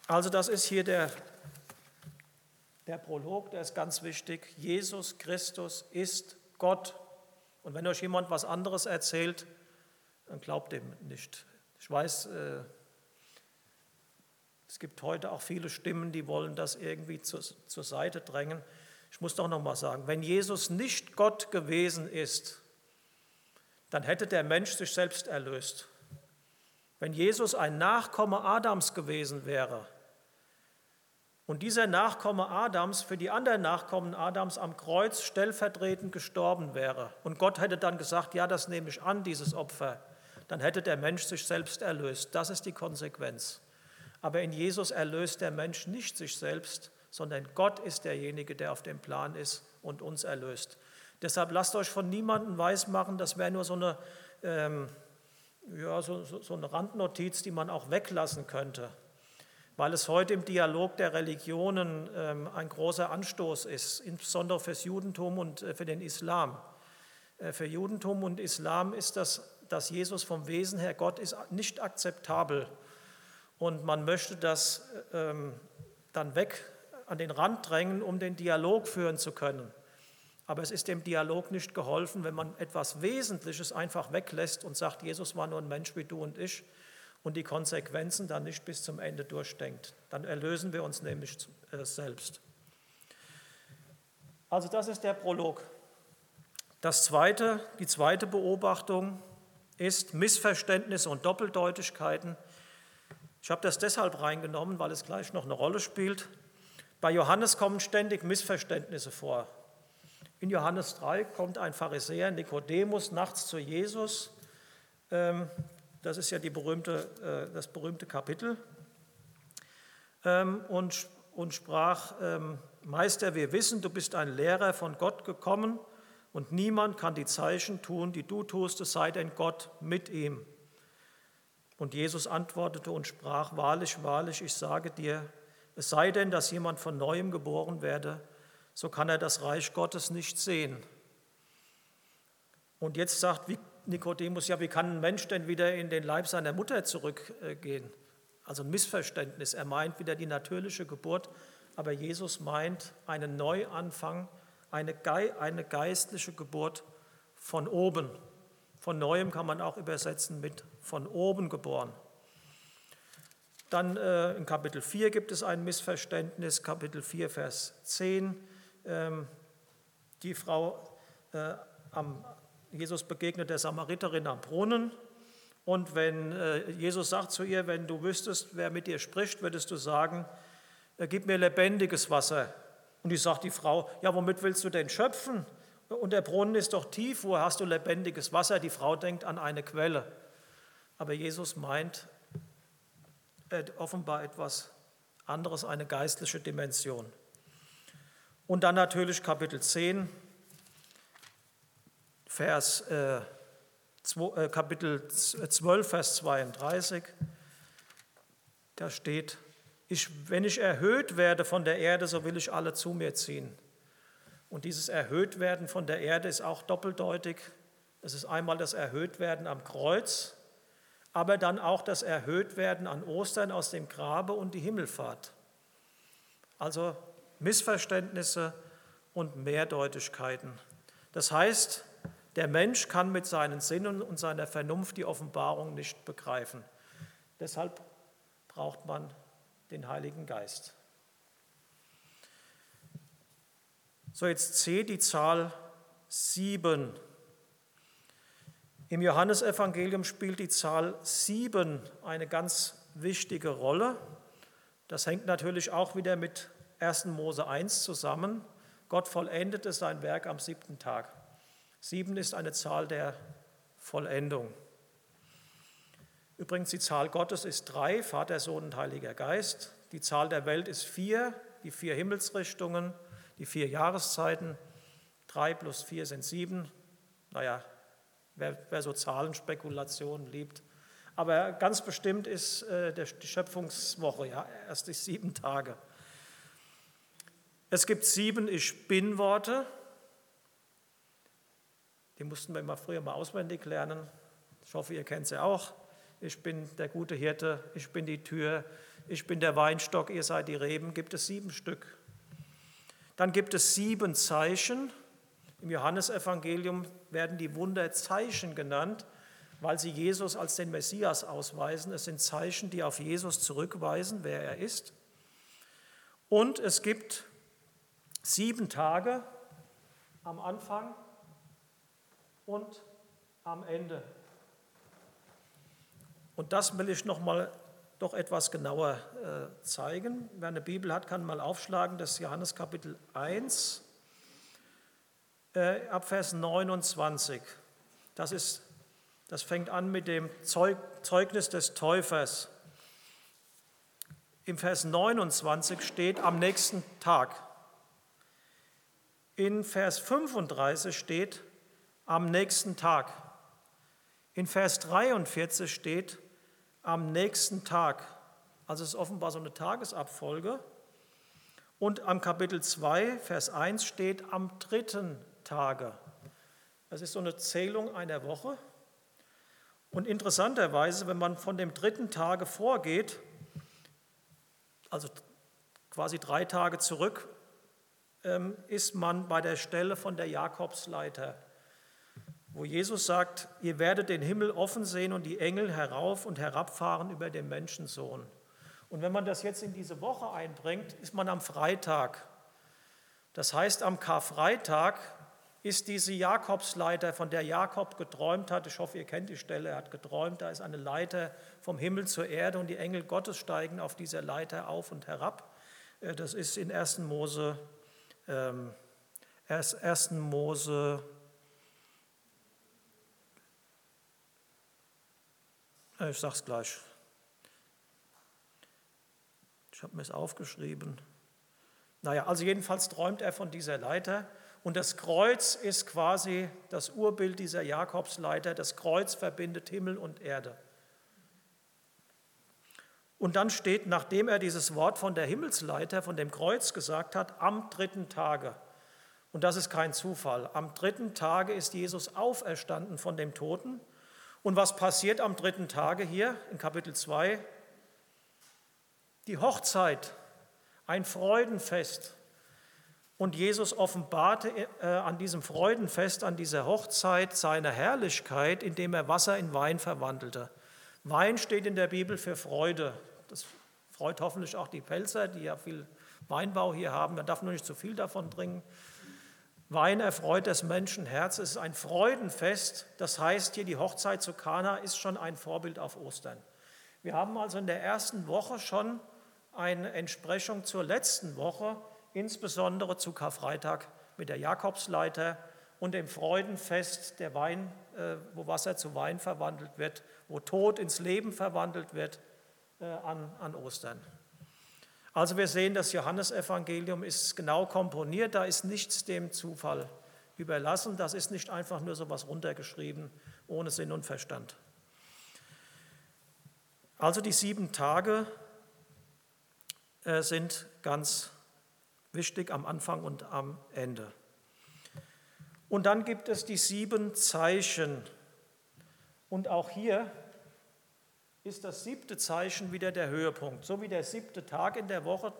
Also das ist hier der, der Prolog, der ist ganz wichtig. Jesus Christus ist Gott. Und wenn euch jemand was anderes erzählt, dann glaubt dem nicht. Ich weiß, äh, es gibt heute auch viele Stimmen, die wollen das irgendwie zur, zur Seite drängen. Ich muss doch noch mal sagen, wenn Jesus nicht Gott gewesen ist, dann hätte der Mensch sich selbst erlöst. Wenn Jesus ein Nachkomme Adams gewesen wäre und dieser Nachkomme Adams für die anderen Nachkommen Adams am Kreuz stellvertretend gestorben wäre und Gott hätte dann gesagt, ja, das nehme ich an, dieses Opfer, dann hätte der Mensch sich selbst erlöst. Das ist die Konsequenz. Aber in Jesus erlöst der Mensch nicht sich selbst, sondern Gott ist derjenige, der auf dem Plan ist und uns erlöst. Deshalb lasst euch von niemandem weismachen, das wäre nur so eine, ähm, ja, so, so, so eine Randnotiz, die man auch weglassen könnte, weil es heute im Dialog der Religionen ähm, ein großer Anstoß ist, insbesondere fürs Judentum und äh, für den Islam. Äh, für Judentum und Islam ist das, dass Jesus vom Wesen her Gott ist, nicht akzeptabel und man möchte das ähm, dann weg an den Rand drängen, um den Dialog führen zu können. Aber es ist dem Dialog nicht geholfen, wenn man etwas Wesentliches einfach weglässt und sagt, Jesus war nur ein Mensch wie du und ich und die Konsequenzen dann nicht bis zum Ende durchdenkt. Dann erlösen wir uns nämlich äh, selbst. Also das ist der Prolog. Das zweite, die zweite Beobachtung ist Missverständnisse und Doppeldeutigkeiten ich habe das deshalb reingenommen, weil es gleich noch eine Rolle spielt. Bei Johannes kommen ständig Missverständnisse vor. In Johannes 3 kommt ein Pharisäer Nikodemus nachts zu Jesus. Ähm, das ist ja berühmte, äh, das berühmte Kapitel. Ähm, und, und sprach, ähm, Meister, wir wissen, du bist ein Lehrer von Gott gekommen und niemand kann die Zeichen tun, die du tust, es sei denn Gott mit ihm. Und Jesus antwortete und sprach, wahrlich, wahrlich, ich sage dir, es sei denn, dass jemand von neuem geboren werde, so kann er das Reich Gottes nicht sehen. Und jetzt sagt Nikodemus, ja, wie kann ein Mensch denn wieder in den Leib seiner Mutter zurückgehen? Also ein Missverständnis. Er meint wieder die natürliche Geburt, aber Jesus meint einen Neuanfang, eine, geistliche Geburt von oben. Von neuem kann man auch übersetzen mit von oben geboren. Dann äh, in Kapitel 4 gibt es ein Missverständnis, Kapitel 4, Vers 10. Ähm, die Frau, äh, am, Jesus begegnet der Samariterin am Brunnen. Und wenn äh, Jesus sagt zu ihr, wenn du wüsstest, wer mit dir spricht, würdest du sagen, äh, gib mir lebendiges Wasser. Und die sagt die Frau, ja, womit willst du denn schöpfen? Und der Brunnen ist doch tief, wo hast du lebendiges Wasser? Die Frau denkt an eine Quelle. Aber Jesus meint offenbar etwas anderes, eine geistliche Dimension. Und dann natürlich Kapitel 10, Vers, äh, zwei, äh, Kapitel 12, Vers 32. Da steht, ich, wenn ich erhöht werde von der Erde, so will ich alle zu mir ziehen. Und dieses Erhöhtwerden von der Erde ist auch doppeldeutig. Es ist einmal das Erhöhtwerden am Kreuz, aber dann auch das Erhöhtwerden an Ostern aus dem Grabe und die Himmelfahrt. Also Missverständnisse und Mehrdeutigkeiten. Das heißt, der Mensch kann mit seinen Sinnen und seiner Vernunft die Offenbarung nicht begreifen. Deshalb braucht man den Heiligen Geist. So, jetzt C, die Zahl sieben. Im Johannesevangelium spielt die Zahl sieben eine ganz wichtige Rolle. Das hängt natürlich auch wieder mit 1. Mose 1 zusammen. Gott vollendete sein Werk am siebten Tag. Sieben ist eine Zahl der Vollendung. Übrigens, die Zahl Gottes ist drei, Vater, Sohn und Heiliger Geist. Die Zahl der Welt ist vier, die vier Himmelsrichtungen, die vier Jahreszeiten. Drei plus vier sind sieben. Naja, wer, wer so Zahlenspekulationen liebt. Aber ganz bestimmt ist äh, der, die Schöpfungswoche, ja, erst die sieben Tage. Es gibt sieben Ich-Bin-Worte. Die mussten wir immer früher mal auswendig lernen. Ich hoffe, ihr kennt sie auch. Ich bin der gute Hirte, ich bin die Tür, ich bin der Weinstock, ihr seid die Reben. Gibt es sieben Stück. Dann gibt es sieben Zeichen. Im Johannesevangelium werden die Wunder Zeichen genannt, weil sie Jesus als den Messias ausweisen. Es sind Zeichen, die auf Jesus zurückweisen, wer er ist. Und es gibt sieben Tage am Anfang und am Ende. Und das will ich noch etwas genauer äh, zeigen. Wer eine Bibel hat, kann mal aufschlagen, das Johannes Kapitel 1, äh, ab Vers 29. Das, ist, das fängt an mit dem Zeug, Zeugnis des Täufers. Im Vers 29 steht am nächsten Tag. In Vers 35 steht am nächsten Tag. In Vers 43 steht am nächsten Tag. Also es ist offenbar so eine Tagesabfolge. Und am Kapitel 2, Vers 1 steht am dritten Tage. Das ist so eine Zählung einer Woche. Und interessanterweise, wenn man von dem dritten Tage vorgeht, also quasi drei Tage zurück, ähm, ist man bei der Stelle von der Jakobsleiter, wo Jesus sagt, ihr werdet den Himmel offen sehen und die Engel herauf und herabfahren über den Menschensohn. Und wenn man das jetzt in diese Woche einbringt, ist man am Freitag. Das heißt, am Karfreitag ist diese Jakobsleiter, von der Jakob geträumt hat, ich hoffe, ihr kennt die Stelle, er hat geträumt, da ist eine Leiter vom Himmel zur Erde und die Engel Gottes steigen auf dieser Leiter auf und herab. Äh, das ist in 1. Mose ähm, 1. Mose ich sage es gleich. Ich habe mir es aufgeschrieben. Naja, also jedenfalls träumt er von dieser Leiter und das Kreuz ist quasi das Urbild dieser Jakobsleiter. Das Kreuz verbindet Himmel und Erde. Und dann steht, nachdem er dieses Wort von der Himmelsleiter, von dem Kreuz gesagt hat, am dritten Tage. Und das ist kein Zufall. Am dritten Tage ist Jesus auferstanden von dem Toten. Und was passiert am dritten Tage hier in Kapitel 2? Die Hochzeit, ein Freudenfest. Und Jesus offenbarte äh, an diesem Freudenfest, an dieser Hochzeit seine Herrlichkeit, indem er Wasser in Wein verwandelte. Wein steht in der Bibel für Freude. Das freut hoffentlich auch die Pelzer, die ja viel Weinbau hier haben. Man darf nur nicht zu viel davon trinken. Wein erfreut des Menschen Herz. Es ist ein Freudenfest. Das heißt, hier die Hochzeit zu Kana ist schon ein Vorbild auf Ostern. Wir haben also in der ersten Woche schon eine Entsprechung zur letzten Woche, insbesondere zu Karfreitag mit der Jakobsleiter und dem Freudenfest, der Wein, äh, wo Wasser zu Wein verwandelt wird, wo Tod ins Leben verwandelt wird äh, an, an Ostern. Also wir sehen, das Johannesevangelium ist genau komponiert, da ist nichts dem Zufall überlassen, das ist nicht einfach nur so was runtergeschrieben, ohne Sinn und Verstand. Also die sieben Tage äh, sind ganz wichtig am Anfang und am Ende. Und dann gibt es die sieben Zeichen. Und auch hier ist das siebte Zeichen wieder der Höhepunkt. So wie der siebte Tag in der Woche,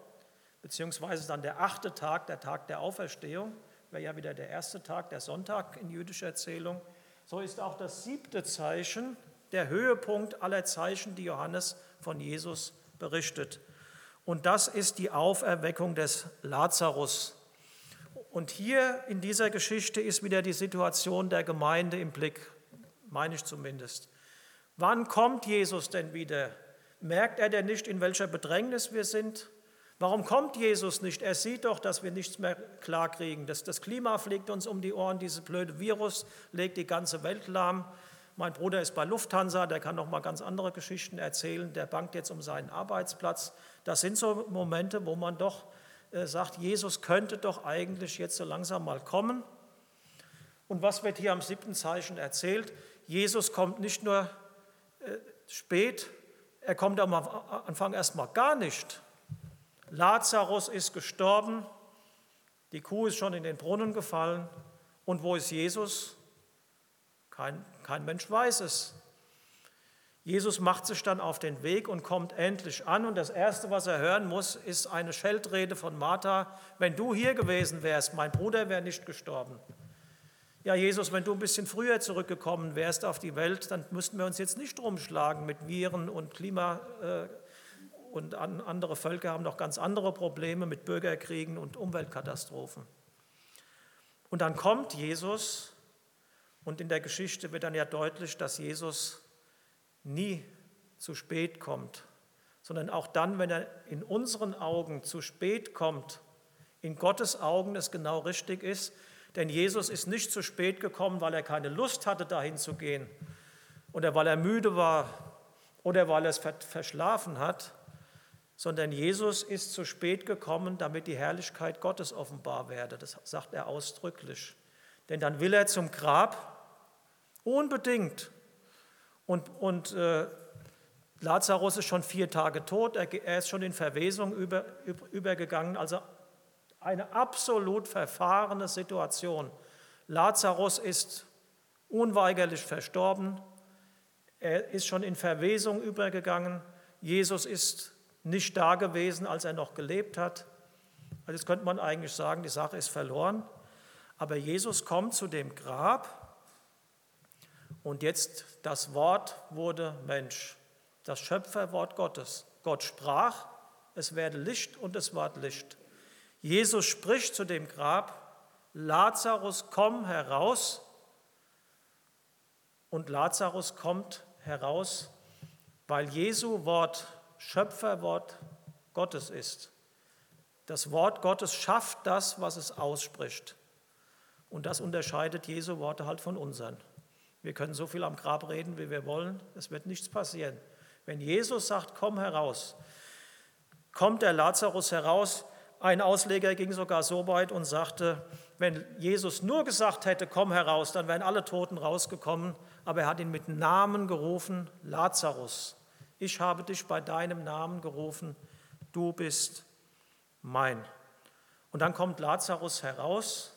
beziehungsweise dann der achte Tag, der Tag der Auferstehung, wäre ja wieder der erste Tag, der Sonntag in jüdischer Erzählung, so ist auch das siebte Zeichen der Höhepunkt aller Zeichen, die Johannes von Jesus berichtet. Und das ist die Auferweckung des Lazarus. Und hier in dieser Geschichte ist wieder die Situation der Gemeinde im Blick, meine ich zumindest. Wann kommt Jesus denn wieder? Merkt er denn nicht, in welcher Bedrängnis wir sind? Warum kommt Jesus nicht? Er sieht doch, dass wir nichts mehr klarkriegen. Das, das Klima fliegt uns um die Ohren, dieses blöde Virus legt die ganze Welt lahm. Mein Bruder ist bei Lufthansa, der kann noch mal ganz andere Geschichten erzählen. Der bangt jetzt um seinen Arbeitsplatz. Das sind so Momente, wo man doch äh, sagt, Jesus könnte doch eigentlich jetzt so langsam mal kommen. Und was wird hier am siebten Zeichen erzählt? Jesus kommt nicht nur spät, er kommt am Anfang erstmal gar nicht. Lazarus ist gestorben, die Kuh ist schon in den Brunnen gefallen. Und wo ist Jesus? Kein, kein Mensch weiß es. Jesus macht sich dann auf den Weg und kommt endlich an. Und das Erste, was er hören muss, ist eine Scheldrede von Martha. Wenn du hier gewesen wärst, mein Bruder wäre nicht gestorben. Ja, Jesus, wenn du ein bisschen früher zurückgekommen wärst auf die Welt, dann müssten wir uns jetzt nicht rumschlagen mit Viren und Klima. Äh, und andere Völker haben noch ganz andere Probleme mit Bürgerkriegen und Umweltkatastrophen. Und dann kommt Jesus und in der Geschichte wird dann ja deutlich, dass Jesus nie zu spät kommt, sondern auch dann, wenn er in unseren Augen zu spät kommt, in Gottes Augen es genau richtig ist, denn Jesus ist nicht zu spät gekommen, weil er keine Lust hatte, dahin zu gehen oder weil er müde war oder weil er es verschlafen hat, sondern Jesus ist zu spät gekommen, damit die Herrlichkeit Gottes offenbar werde. Das sagt er ausdrücklich. Denn dann will er zum Grab unbedingt. Und, und äh, Lazarus ist schon vier Tage tot, er, er ist schon in Verwesung über, übergegangen. Also eine absolut verfahrene Situation. Lazarus ist unweigerlich verstorben, er ist schon in Verwesung übergegangen, Jesus ist nicht da gewesen, als er noch gelebt hat. Also jetzt könnte man eigentlich sagen, die Sache ist verloren. Aber Jesus kommt zu dem Grab und jetzt das Wort wurde Mensch, das Schöpferwort Gottes. Gott sprach, es werde Licht und es ward Licht. Jesus spricht zu dem Grab, Lazarus, komm heraus. Und Lazarus kommt heraus, weil Jesu Wort Schöpferwort Gottes ist. Das Wort Gottes schafft das, was es ausspricht. Und das unterscheidet Jesu Worte halt von unseren. Wir können so viel am Grab reden, wie wir wollen, es wird nichts passieren. Wenn Jesus sagt, komm heraus, kommt der Lazarus heraus, ein Ausleger ging sogar so weit und sagte, wenn Jesus nur gesagt hätte, komm heraus, dann wären alle Toten rausgekommen, aber er hat ihn mit Namen gerufen, Lazarus, ich habe dich bei deinem Namen gerufen, du bist mein. Und dann kommt Lazarus heraus,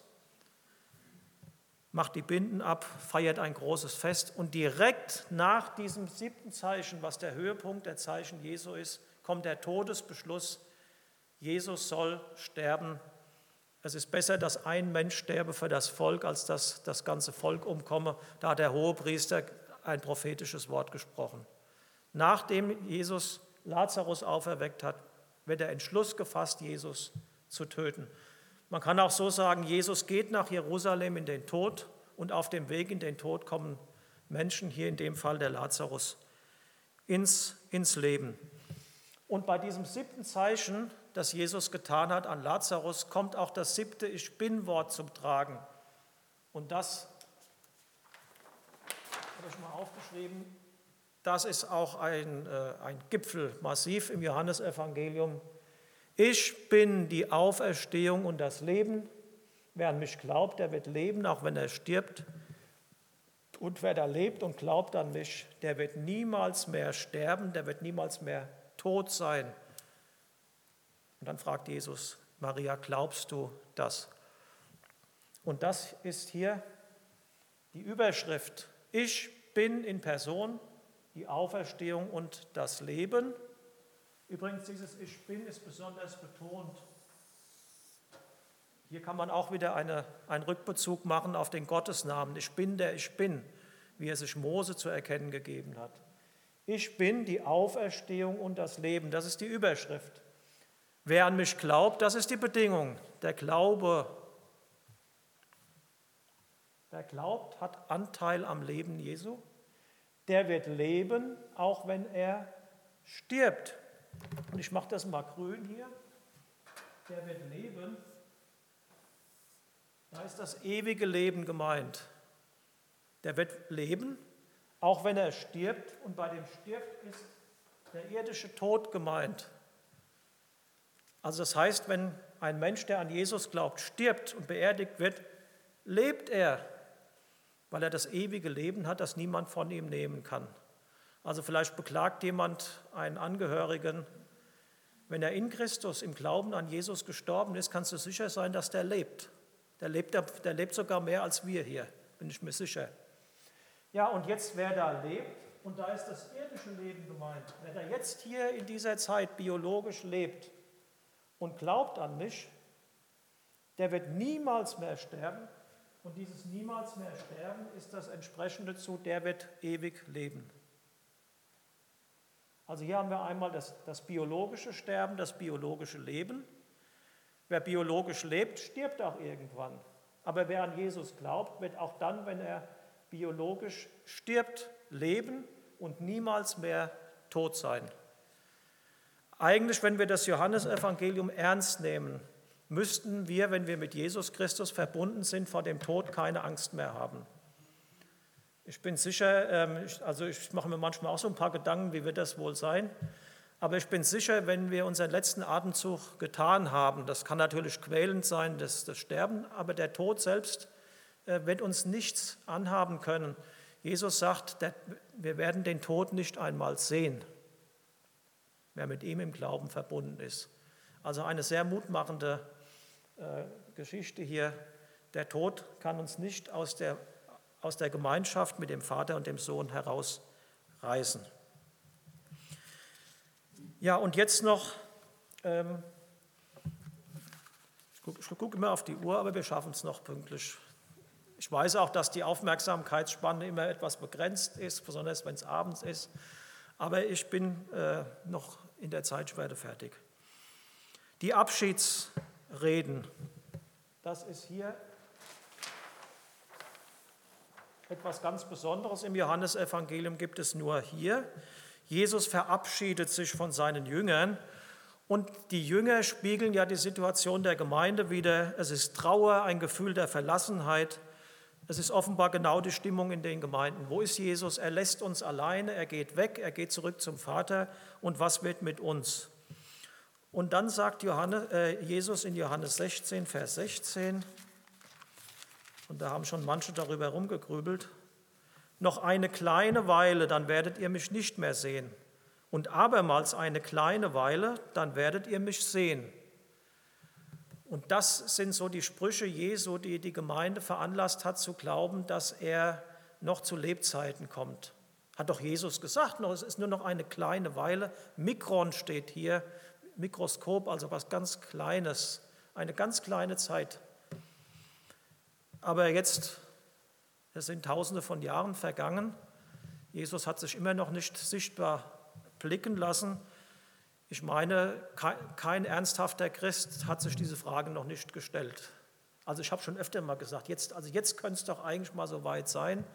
macht die Binden ab, feiert ein großes Fest und direkt nach diesem siebten Zeichen, was der Höhepunkt der Zeichen Jesu ist, kommt der Todesbeschluss Jesus soll sterben. Es ist besser, dass ein Mensch sterbe für das Volk, als dass das ganze Volk umkomme. Da hat der Hohepriester ein prophetisches Wort gesprochen. Nachdem Jesus Lazarus auferweckt hat, wird der Entschluss gefasst, Jesus zu töten. Man kann auch so sagen, Jesus geht nach Jerusalem in den Tod und auf dem Weg in den Tod kommen Menschen, hier in dem Fall der Lazarus, ins, ins Leben. Und bei diesem siebten Zeichen das Jesus getan hat an Lazarus, kommt auch das siebte Ich bin-Wort zum Tragen. Und das habe ich mal aufgeschrieben. Das ist auch ein, äh, ein Gipfel massiv im Johannesevangelium. Ich bin die Auferstehung und das Leben. Wer an mich glaubt, der wird leben, auch wenn er stirbt. Und wer da lebt und glaubt an mich, der wird niemals mehr sterben, der wird niemals mehr tot sein. Und dann fragt Jesus, Maria, glaubst du das? Und das ist hier die Überschrift. Ich bin in Person die Auferstehung und das Leben. Übrigens, dieses Ich bin ist besonders betont. Hier kann man auch wieder eine, einen Rückbezug machen auf den Gottesnamen. Ich bin der Ich bin, wie er sich Mose zu erkennen gegeben hat. Ich bin die Auferstehung und das Leben. Das ist die Überschrift. Wer an mich glaubt, das ist die Bedingung, der Glaube. Wer glaubt, hat Anteil am Leben Jesu. Der wird leben, auch wenn er stirbt. Und ich mache das mal grün hier. der wird leben, da ist das ewige Leben gemeint. Der wird leben, auch wenn er stirbt. Und bei dem stirbt ist der irdische Tod gemeint. Also das heißt, wenn ein Mensch, der an Jesus glaubt, stirbt und beerdigt wird, lebt er, weil er das ewige Leben hat, das niemand von ihm nehmen kann. Also vielleicht beklagt jemand einen Angehörigen, wenn er in Christus im Glauben an Jesus gestorben ist, kannst du sicher sein, dass der lebt. Der lebt, der lebt sogar mehr als wir hier, bin ich mir sicher. Ja, und jetzt, wer da lebt, und da ist das irdische Leben gemeint, wer da jetzt hier in dieser Zeit biologisch lebt und glaubt an mich, der wird niemals mehr sterben. Und dieses niemals mehr sterben ist das entsprechende zu, der wird ewig leben. Also hier haben wir einmal das, das biologische Sterben, das biologische Leben. Wer biologisch lebt, stirbt auch irgendwann. Aber wer an Jesus glaubt, wird auch dann, wenn er biologisch stirbt, leben und niemals mehr tot sein. Eigentlich, wenn wir das Johannesevangelium ernst nehmen, müssten wir, wenn wir mit Jesus Christus verbunden sind, vor dem Tod keine Angst mehr haben. Ich bin sicher, ähm, also ich mache mir manchmal auch so ein paar Gedanken, wie wird das wohl sein. Aber ich bin sicher, wenn wir unseren letzten Atemzug getan haben, das kann natürlich quälend sein, das, das Sterben, aber der Tod selbst äh, wird uns nichts anhaben können. Jesus sagt, wir werden den Tod nicht einmal sehen, wer mit ihm im Glauben verbunden ist. Also eine sehr mutmachende äh, Geschichte hier. Der Tod kann uns nicht aus der, aus der Gemeinschaft mit dem Vater und dem Sohn herausreißen. Ja, und jetzt noch, ähm, ich gucke guck immer auf die Uhr, aber wir schaffen es noch pünktlich. Ich weiß auch, dass die Aufmerksamkeitsspanne immer etwas begrenzt ist, besonders wenn es abends ist, aber ich bin äh, noch in der Zeitschwerde fertig. Die Abschiedsreden, das ist hier etwas ganz Besonderes. Im Johannesevangelium gibt es nur hier. Jesus verabschiedet sich von seinen Jüngern und die Jünger spiegeln ja die Situation der Gemeinde wieder. Es ist Trauer, ein Gefühl der Verlassenheit. Es ist offenbar genau die Stimmung in den Gemeinden. Wo ist Jesus? Er lässt uns alleine, er geht weg, er geht zurück zum Vater. Und was wird mit uns? Und dann sagt Johannes, äh, Jesus in Johannes 16, Vers 16, und da haben schon manche darüber rumgegrübelt, noch eine kleine Weile, dann werdet ihr mich nicht mehr sehen. Und abermals eine kleine Weile, dann werdet ihr mich sehen. Und das sind so die Sprüche Jesu, die die Gemeinde veranlasst hat zu glauben, dass er noch zu Lebzeiten kommt. Hat doch Jesus gesagt, es ist nur noch eine kleine Weile. Mikron steht hier, Mikroskop, also was ganz Kleines, eine ganz kleine Zeit. Aber jetzt es sind tausende von Jahren vergangen. Jesus hat sich immer noch nicht sichtbar blicken lassen. Ich meine, kein ernsthafter Christ hat sich diese Frage noch nicht gestellt. Also ich habe schon öfter mal gesagt, jetzt, also jetzt könnte es doch eigentlich mal so weit sein.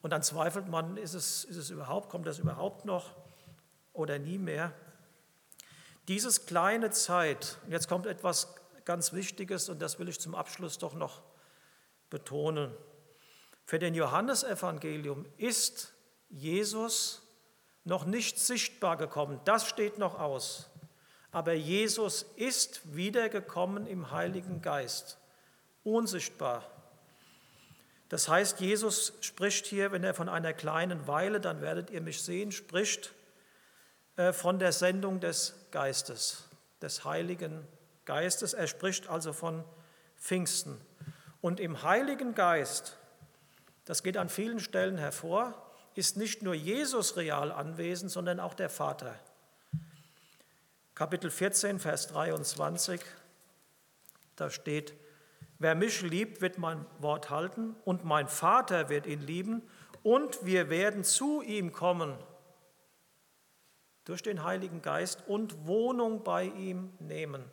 Und dann zweifelt man, ist es, ist es überhaupt, kommt das überhaupt noch oder nie mehr? Dieses kleine Zeit, und jetzt kommt etwas ganz Wichtiges und das will ich zum Abschluss doch noch betonen. Für den Johannesevangelium ist Jesus noch nicht sichtbar gekommen. Das steht noch aus. Aber Jesus ist wiedergekommen im Heiligen Geist, unsichtbar. Das heißt, Jesus spricht hier, wenn er von einer kleinen Weile, dann werdet ihr mich sehen, spricht äh, von der Sendung des Geistes, des Heiligen Geistes. Er spricht also von Pfingsten. Und im Heiligen Geist das geht an vielen Stellen hervor, ist nicht nur Jesus real anwesend, sondern auch der Vater. Kapitel 14, Vers 23, da steht, wer mich liebt, wird mein Wort halten und mein Vater wird ihn lieben und wir werden zu ihm kommen durch den Heiligen Geist und Wohnung bei ihm nehmen.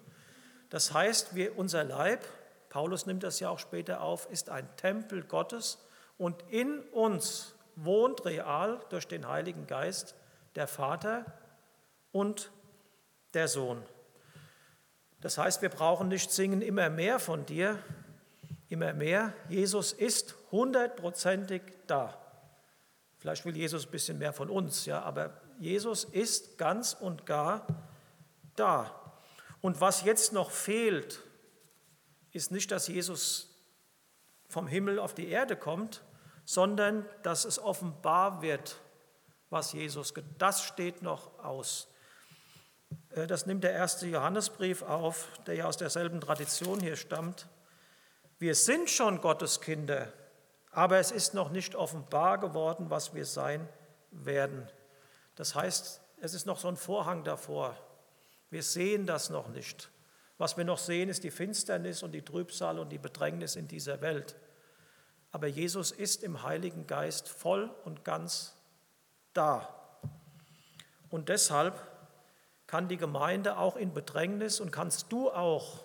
Das heißt, wir, unser Leib, Paulus nimmt das ja auch später auf, ist ein Tempel Gottes und in uns wohnt real durch den Heiligen Geist der Vater und der Sohn. Das heißt, wir brauchen nicht singen immer mehr von dir, immer mehr. Jesus ist hundertprozentig da. Vielleicht will Jesus ein bisschen mehr von uns, ja, aber Jesus ist ganz und gar da. Und was jetzt noch fehlt, ist nicht, dass Jesus vom Himmel auf die Erde kommt, sondern dass es offenbar wird, was Jesus, das steht noch aus. Äh, das nimmt der erste Johannesbrief auf, der ja aus derselben Tradition hier stammt. Wir sind schon Gottes Kinder, aber es ist noch nicht offenbar geworden, was wir sein werden. Das heißt, es ist noch so ein Vorhang davor. Wir sehen das noch nicht. Was wir noch sehen, ist die Finsternis und die Trübsal und die Bedrängnis in dieser Welt. Aber Jesus ist im Heiligen Geist voll und ganz da. Und deshalb kann die Gemeinde auch in Bedrängnis und kannst du auch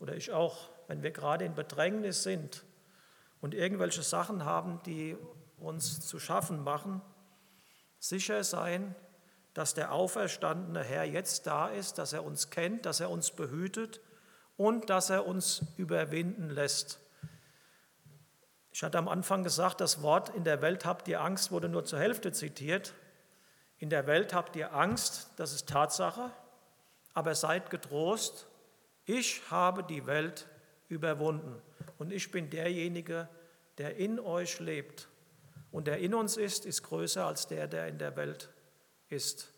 oder ich auch, wenn wir gerade in Bedrängnis sind und irgendwelche Sachen haben, die uns zu schaffen machen, sicher sein, dass der auferstandene Herr jetzt da ist, dass er uns kennt, dass er uns behütet und dass er uns überwinden lässt. Ich hatte am Anfang gesagt, das Wort in der Welt habt ihr Angst wurde nur zur Hälfte zitiert. In der Welt habt ihr Angst, das ist Tatsache, aber seid getrost, ich habe die Welt überwunden und ich bin derjenige, der in euch lebt. Und der in uns ist, ist größer als der, der in der Welt ist.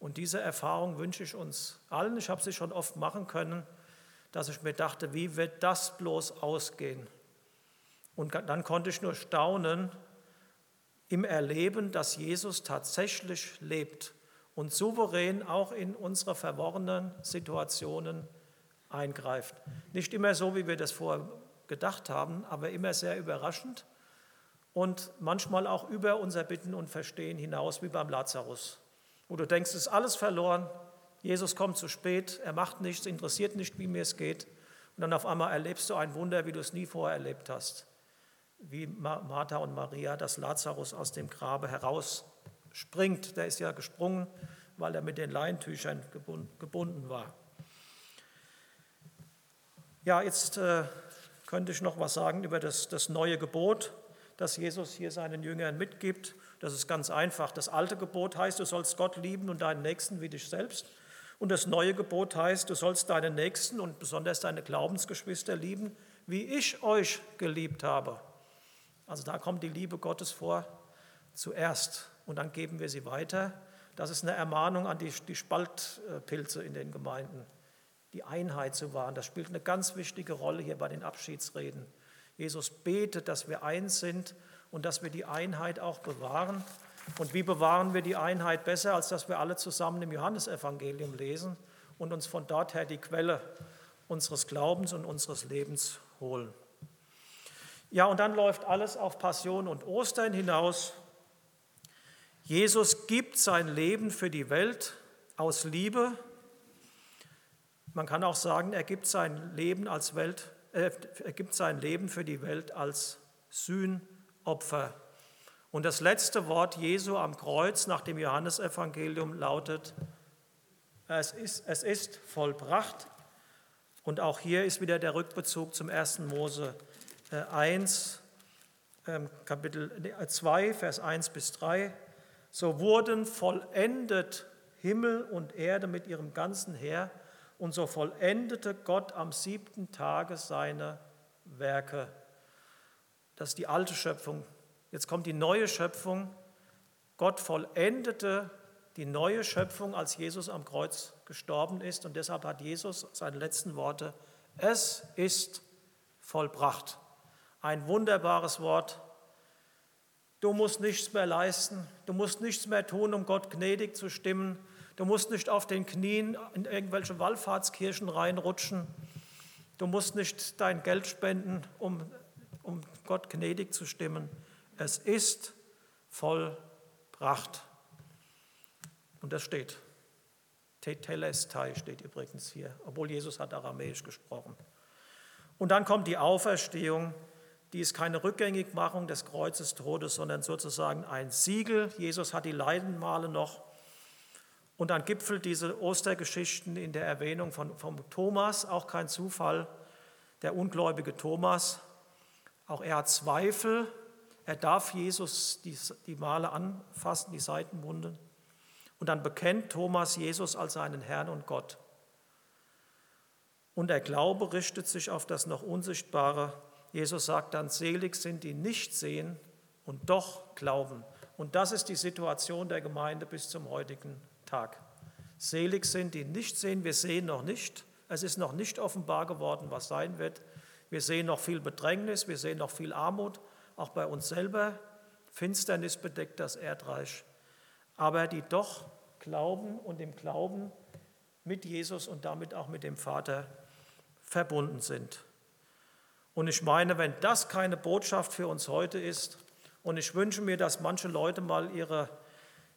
Und diese Erfahrung wünsche ich uns allen. Ich habe sie schon oft machen können, dass ich mir dachte, wie wird das bloß ausgehen? Und dann konnte ich nur staunen, im Erleben, dass Jesus tatsächlich lebt und souverän auch in unsere verworrenen Situationen eingreift. Nicht immer so, wie wir das vorher gedacht haben, aber immer sehr überraschend und manchmal auch über unser Bitten und Verstehen hinaus, wie beim Lazarus, wo du denkst, es ist alles verloren, Jesus kommt zu spät, er macht nichts, interessiert nicht, wie mir es geht. Und dann auf einmal erlebst du ein Wunder, wie du es nie vorher erlebt hast wie Martha und Maria, dass Lazarus aus dem Grabe herausspringt. Der ist ja gesprungen, weil er mit den Leintüchern gebunden war. Ja, jetzt äh, könnte ich noch was sagen über das, das neue Gebot, das Jesus hier seinen Jüngern mitgibt. Das ist ganz einfach. Das alte Gebot heißt, du sollst Gott lieben und deinen Nächsten wie dich selbst. Und das neue Gebot heißt, du sollst deinen Nächsten und besonders deine Glaubensgeschwister lieben, wie ich euch geliebt habe. Also da kommt die Liebe Gottes vor zuerst und dann geben wir sie weiter. Das ist eine Ermahnung an die, die Spaltpilze in den Gemeinden, die Einheit zu wahren. Das spielt eine ganz wichtige Rolle hier bei den Abschiedsreden. Jesus betet, dass wir eins sind und dass wir die Einheit auch bewahren. Und wie bewahren wir die Einheit besser, als dass wir alle zusammen im Johannesevangelium lesen und uns von dort her die Quelle unseres Glaubens und unseres Lebens holen? Ja, und dann läuft alles auf Passion und Ostern hinaus. Jesus gibt sein Leben für die Welt aus Liebe. Man kann auch sagen, er gibt sein Leben als Welt, äh, er gibt sein Leben für die Welt als Sühnopfer. Und das letzte Wort Jesu am Kreuz nach dem Johannesevangelium lautet: es ist, es ist vollbracht. Und auch hier ist wieder der Rückbezug zum ersten Mose 1, äh, ähm, Kapitel 2, Vers 1 bis 3. So wurden vollendet Himmel und Erde mit ihrem ganzen Heer und so vollendete Gott am siebten Tage seine Werke. Das ist die alte Schöpfung. Jetzt kommt die neue Schöpfung. Gott vollendete die neue Schöpfung, als Jesus am Kreuz gestorben ist. Und deshalb hat Jesus seine letzten Worte, es ist vollbracht. Ein wunderbares Wort. Du musst nichts mehr leisten, du musst nichts mehr tun, um Gott gnädig zu stimmen. Du musst nicht auf den Knien in irgendwelche Wallfahrtskirchen reinrutschen. Du musst nicht dein Geld spenden, um, um Gott gnädig zu stimmen. Es ist vollbracht. Und das steht. Tetelestai steht übrigens hier, obwohl Jesus hat Aramäisch gesprochen. Und dann kommt die Auferstehung die ist keine Rückgängigmachung des Kreuzestodes, sondern sozusagen ein Siegel. Jesus hat die Leidenmale noch Und dann gipfelt diese Ostergeschichten in der Erwähnung von, von Thomas, auch kein Zufall, der ungläubige Thomas. Auch er hat Zweifel, er darf Jesus die, die Male anfassen, die Seitenwunde. Und dann bekennt Thomas Jesus als seinen Herrn und Gott. Und der Glaube richtet sich auf das noch Unsichtbare. Jesus sagt dann, selig sind die nicht sehen und doch glauben. Und das ist die Situation der Gemeinde bis zum heutigen Tag. Selig sind die nicht sehen, wir sehen noch nicht. Es ist noch nicht offenbar geworden, was sein wird. Wir sehen noch viel Bedrängnis, wir sehen noch viel Armut, auch bei uns selber. Finsternis bedeckt das Erdreich. Aber die doch glauben und im Glauben mit Jesus und damit auch mit dem Vater verbunden sind. Und ich meine, wenn das keine Botschaft für uns heute ist, und ich wünsche mir, dass manche Leute mal ihre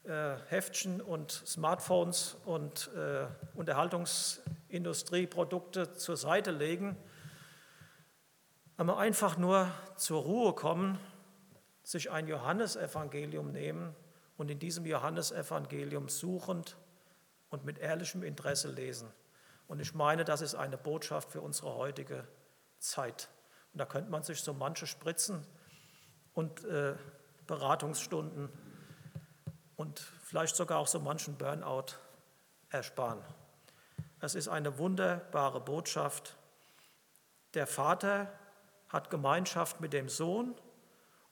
äh, Heftchen und Smartphones und äh, Unterhaltungsindustrieprodukte zur Seite legen, aber einfach nur zur Ruhe kommen, sich ein Johannesevangelium nehmen und in diesem Johannesevangelium suchend und mit ehrlichem Interesse lesen. Und ich meine, das ist eine Botschaft für unsere heutige Zeit. Da könnte man sich so manche Spritzen und äh, Beratungsstunden und vielleicht sogar auch so manchen Burnout ersparen. Es ist eine wunderbare Botschaft. Der Vater hat Gemeinschaft mit dem Sohn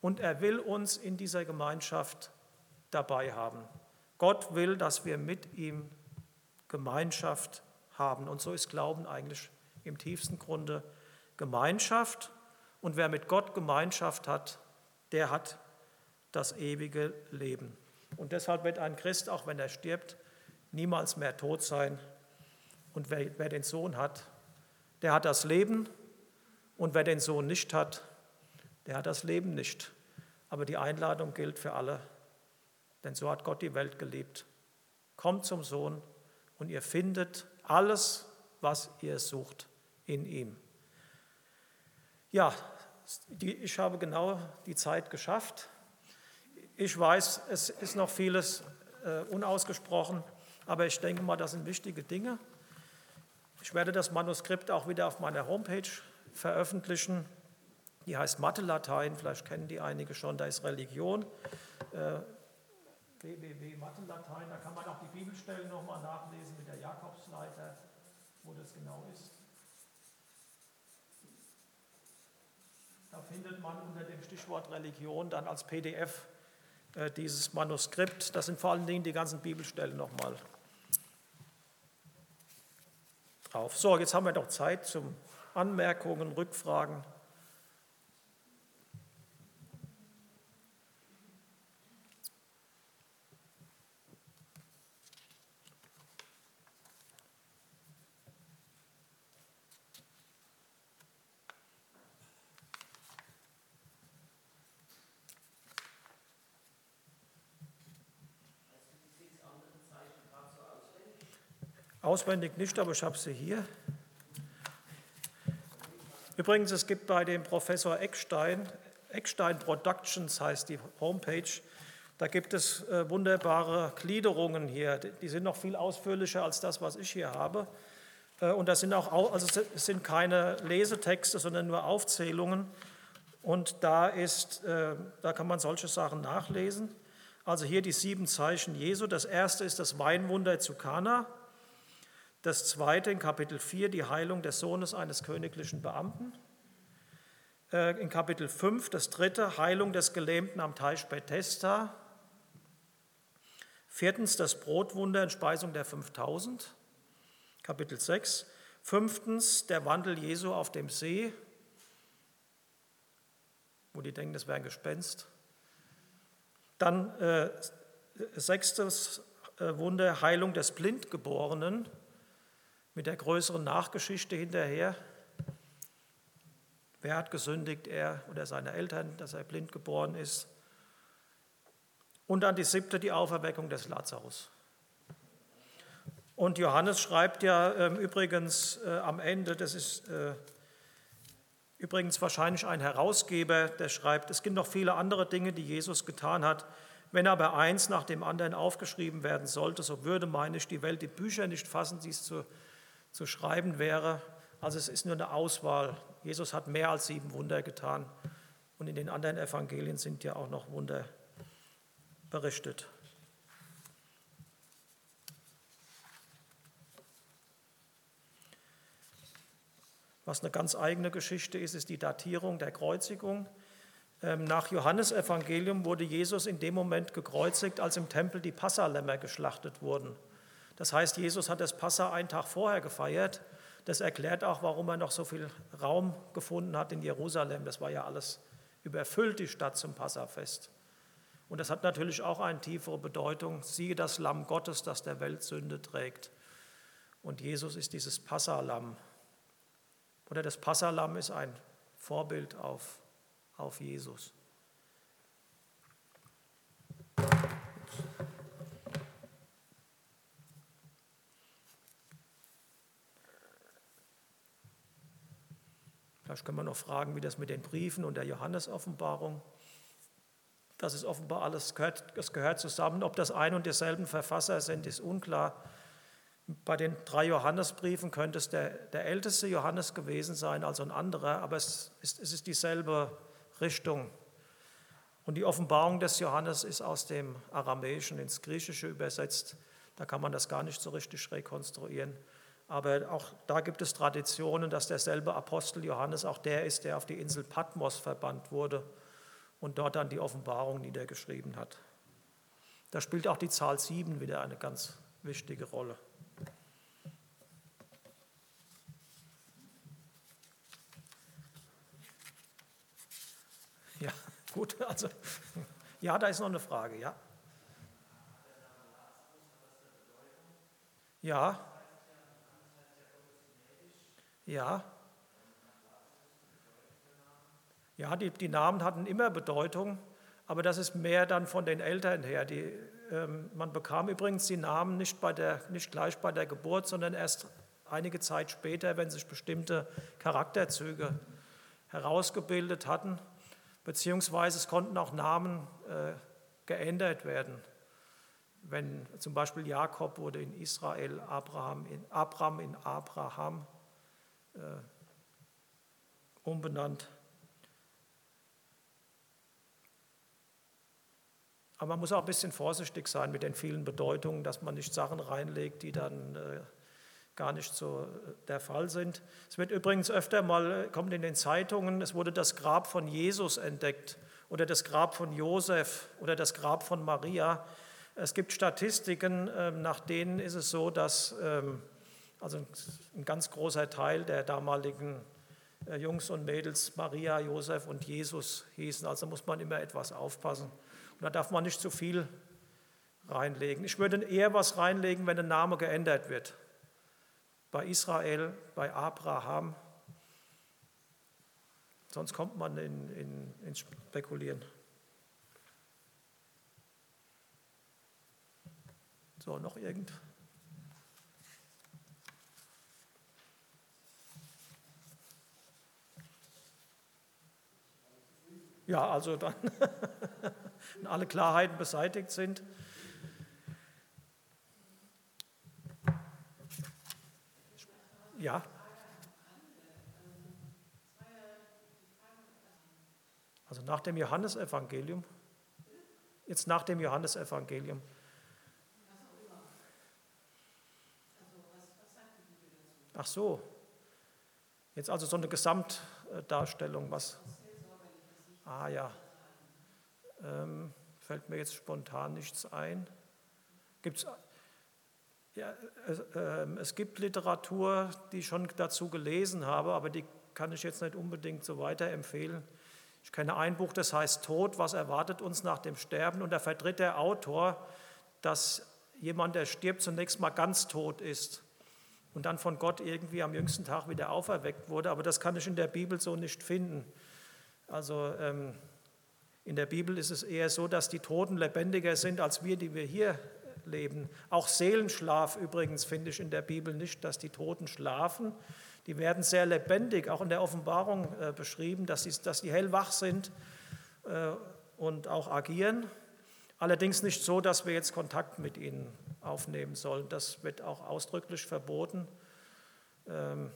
und er will uns in dieser Gemeinschaft dabei haben. Gott will, dass wir mit ihm Gemeinschaft haben. Und so ist Glauben eigentlich im tiefsten Grunde Gemeinschaft. Und wer mit Gott Gemeinschaft hat, der hat das ewige Leben. Und deshalb wird ein Christ, auch wenn er stirbt, niemals mehr tot sein. Und wer, wer den Sohn hat, der hat das Leben. Und wer den Sohn nicht hat, der hat das Leben nicht. Aber die Einladung gilt für alle, denn so hat Gott die Welt geliebt. Kommt zum Sohn und ihr findet alles, was ihr sucht in ihm. Ja, ich habe genau die Zeit geschafft. Ich weiß, es ist noch vieles äh, unausgesprochen, aber ich denke mal, das sind wichtige Dinge. Ich werde das Manuskript auch wieder auf meiner Homepage veröffentlichen. Die heißt Mathe-Latein, vielleicht kennen die einige schon, da ist Religion. Äh, www.mathe-Latein, da kann man auch die Bibelstellen nochmal nachlesen mit der Jakobsleiter, wo das genau ist. Da findet man unter dem Stichwort Religion dann als PDF äh, dieses Manuskript. Das sind vor allen Dingen die ganzen Bibelstellen nochmal drauf. So, jetzt haben wir noch Zeit zum Anmerkungen, Rückfragen. Auswendig nicht, aber ich habe sie hier. Übrigens, es gibt bei dem Professor Eckstein, Eckstein Productions heißt die Homepage, da gibt es äh, wunderbare Gliederungen hier. Die sind noch viel ausführlicher als das, was ich hier habe. Äh, und das sind auch, also es sind keine Lesetexte, sondern nur Aufzählungen. Und da ist, äh, da kann man solche Sachen nachlesen. Also hier die sieben Zeichen Jesu. Das erste ist das Weinwunder zu Kana. Das zweite in Kapitel 4 die Heilung des Sohnes eines königlichen Beamten. Äh, in Kapitel 5 das dritte Heilung des Gelähmten am Teich Bethesda. Viertens das Brotwunder in Speisung der 5000. Kapitel 6. Fünftens der Wandel Jesu auf dem See, wo die denken, das wäre ein Gespenst. Dann äh, sechstes äh, Wunder, Heilung des Blindgeborenen mit der größeren Nachgeschichte hinterher. Wer hat gesündigt? Er oder seine Eltern, dass er blind geboren ist. Und dann die siebte, die Auferweckung des Lazarus. Und Johannes schreibt ja äh, übrigens äh, am Ende, das ist äh, übrigens wahrscheinlich ein Herausgeber, der schreibt, es gibt noch viele andere Dinge, die Jesus getan hat, Wenn aber eins nach dem anderen aufgeschrieben werden sollte, so würde, meine ich, die Welt die Bücher nicht fassen, die es zu, zu schreiben wäre. Also es ist nur eine Auswahl. Jesus hat mehr als sieben Wunder getan. Und in den anderen Evangelien sind ja auch noch Wunder berichtet. Was eine ganz eigene Geschichte ist, ist die Datierung der Kreuzigung. Ähm, nach Johannes Evangelium wurde Jesus in dem Moment gekreuzigt, als im Tempel die Passalämmer geschlachtet wurden. Das heißt, Jesus hat das Passa einen Tag vorher gefeiert. Das erklärt auch, warum er noch so viel Raum gefunden hat in Jerusalem. Das war ja alles überfüllt, die Stadt zum Passafest. Und das hat natürlich auch eine tiefere Bedeutung. Siehe das Lamm Gottes, das der Welt Sünde trägt. Und Jesus ist dieses Passalamm. Oder das Passalamm ist ein Vorbild auf auf Jesus. Vielleicht können wir noch fragen, wie das mit den Briefen und der Johannesoffenbarung. Das ist offenbar alles, das gehört zusammen. Ob das ein und dieselben Verfasser sind, ist unklar. Bei den drei Johannesbriefen könnte es der, der älteste Johannes gewesen sein, also ein anderer, aber es ist, es ist dieselbe Richtung. Und die Offenbarung des Johannes ist aus dem Aramäischen ins Griechische übersetzt. Da kann man das gar nicht so richtig rekonstruieren. Aber auch da gibt es Traditionen, dass derselbe Apostel Johannes auch der ist, der auf die Insel Patmos verbannt wurde und dort dann die Offenbarung niedergeschrieben hat. Da spielt auch die Zahl 7 wieder eine ganz wichtige Rolle. Ja, gut, also ja, da ist noch eine Frage, ja. Ja. Ja. Ja, die, die Namen hatten immer Bedeutung, aber das ist mehr dann von den Eltern her. Die, ähm, man bekam übrigens die Namen nicht, bei der, nicht gleich bei der Geburt, sondern erst einige Zeit später, wenn sich bestimmte Charakterzüge herausgebildet hatten beziehungsweise es konnten auch Namen äh, geändert werden. Wenn zum Beispiel Jakob wurde in Israel, Abraham in Abraham in Abraham umbenannt. Aber man muss auch ein bisschen vorsichtig sein mit den vielen Bedeutungen, dass man nicht Sachen reinlegt, die dann äh, gar nicht so äh, der Fall sind. Es wird übrigens öfter mal, äh, kommt in den Zeitungen, es wurde das Grab von Jesus entdeckt oder das Grab von Josef oder das Grab von Maria. Es gibt Statistiken, ähm, nach denen ist es so, dass ähm, also ein ganz großer Teil der damaligen äh, Jungs und Mädels Maria, Josef und Jesus hießen. Also muss man immer etwas aufpassen. Und da darf man nicht zu viel reinlegen. Ich würde eher was reinlegen, wenn ein Name geändert wird bei Israel, bei Abraham. Sonst kommt man in, in, ins Spekulieren. So, noch irgend? Ja, also dann, wenn alle Klarheiten beseitigt sind. Ja. Also nach dem Johannesevangelium. Jetzt nach dem Johannesevangelium. Ach so. Jetzt also so eine Gesamtdarstellung, was. Ah ja. Ähm, fällt mir jetzt spontan nichts ein. Gibt es ja, es, äh, es gibt Literatur, die ich schon dazu gelesen habe, aber die kann ich jetzt nicht unbedingt so weiterempfehlen. Ich kenne ein Buch, das heißt Tod, was erwartet uns nach dem Sterben? Und da vertritt der Autor, dass jemand, der stirbt, zunächst mal ganz tot ist und dann von Gott irgendwie am jüngsten Tag wieder auferweckt wurde. Aber das kann ich in der Bibel so nicht finden. Also ähm, in der Bibel ist es eher so, dass die Toten lebendiger sind als wir, die wir hier leben. Auch Seelenschlaf übrigens finde ich in der Bibel nicht, dass die Toten schlafen. Die werden sehr lebendig, auch in der Offenbarung äh, beschrieben, dass sie, dass sie hellwach sind äh, und auch agieren. Allerdings nicht so, dass wir jetzt Kontakt mit ihnen aufnehmen sollen. Das wird auch ausdrücklich verboten. Ähm,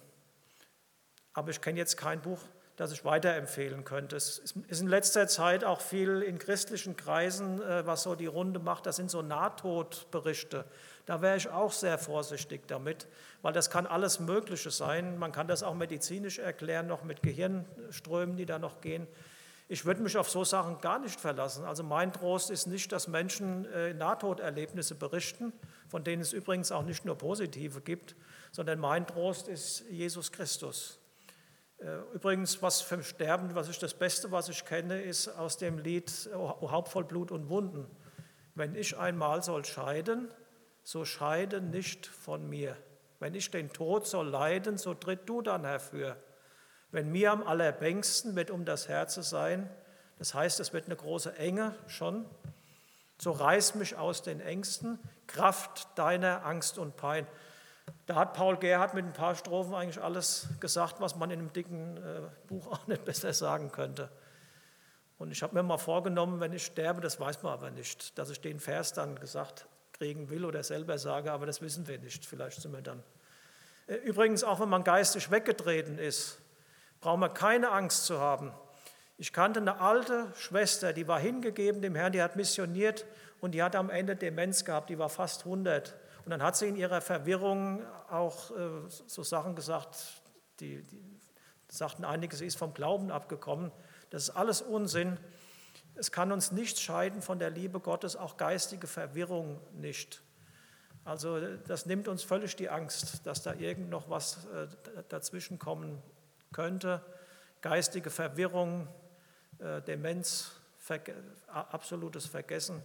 aber ich kenne jetzt kein Buch, das ich weiterempfehlen könnte. Es ist in letzter Zeit auch viel in christlichen Kreisen, äh, was so die Runde macht. Das sind so Nahtodberichte. Da wäre ich auch sehr vorsichtig damit, weil das kann alles Mögliche sein. Man kann das auch medizinisch erklären, noch mit Gehirnströmen, die da noch gehen. Ich würde mich auf so Sachen gar nicht verlassen. Also mein Trost ist nicht, dass Menschen äh, Nahtoderlebnisse berichten, von denen es übrigens auch nicht nur positive gibt, sondern mein Trost ist Jesus Christus. Äh, übrigens, was für Sterben, was ich das Beste, was ich kenne, ist aus dem Lied O Haupt voll Blut und Wunden. Wenn ich einmal soll scheiden, so scheide nicht von mir. Wenn ich den Tod soll leiden, so tritt du dann herfür. Wenn mir am allerbängsten wird um das Herz sein, das heißt, es wird eine große Enge schon, so reiß mich aus den Ängsten, Kraft deiner Angst und Pein. Da hat Paul Gerhard mit ein paar Strophen eigentlich alles gesagt, was man in einem dicken äh, Buch auch nicht besser sagen könnte. Und ich habe mir mal vorgenommen, wenn ich sterbe, das weiß man aber nicht, dass ich den Vers dann gesagt kriegen will oder selber sage, aber das wissen wir nicht. Vielleicht sind wir dann. Äh, übrigens, auch wenn man geistig weggetreten ist, brauchen wir keine Angst zu haben. Ich kannte eine alte Schwester, die war hingegeben dem Herrn, die hat missioniert und die hat am Ende Demenz gehabt, die war fast 100. Und dann hat sie in ihrer Verwirrung auch äh, so Sachen gesagt, die, die sagten einige, sie ist vom Glauben abgekommen. Das ist alles Unsinn. Es kann uns nicht scheiden von der Liebe Gottes, auch geistige Verwirrung nicht. Also das nimmt uns völlig die Angst, dass da irgend noch was äh, dazwischen kommen könnte. Geistige Verwirrung, äh, Demenz, Verge absolutes Vergessen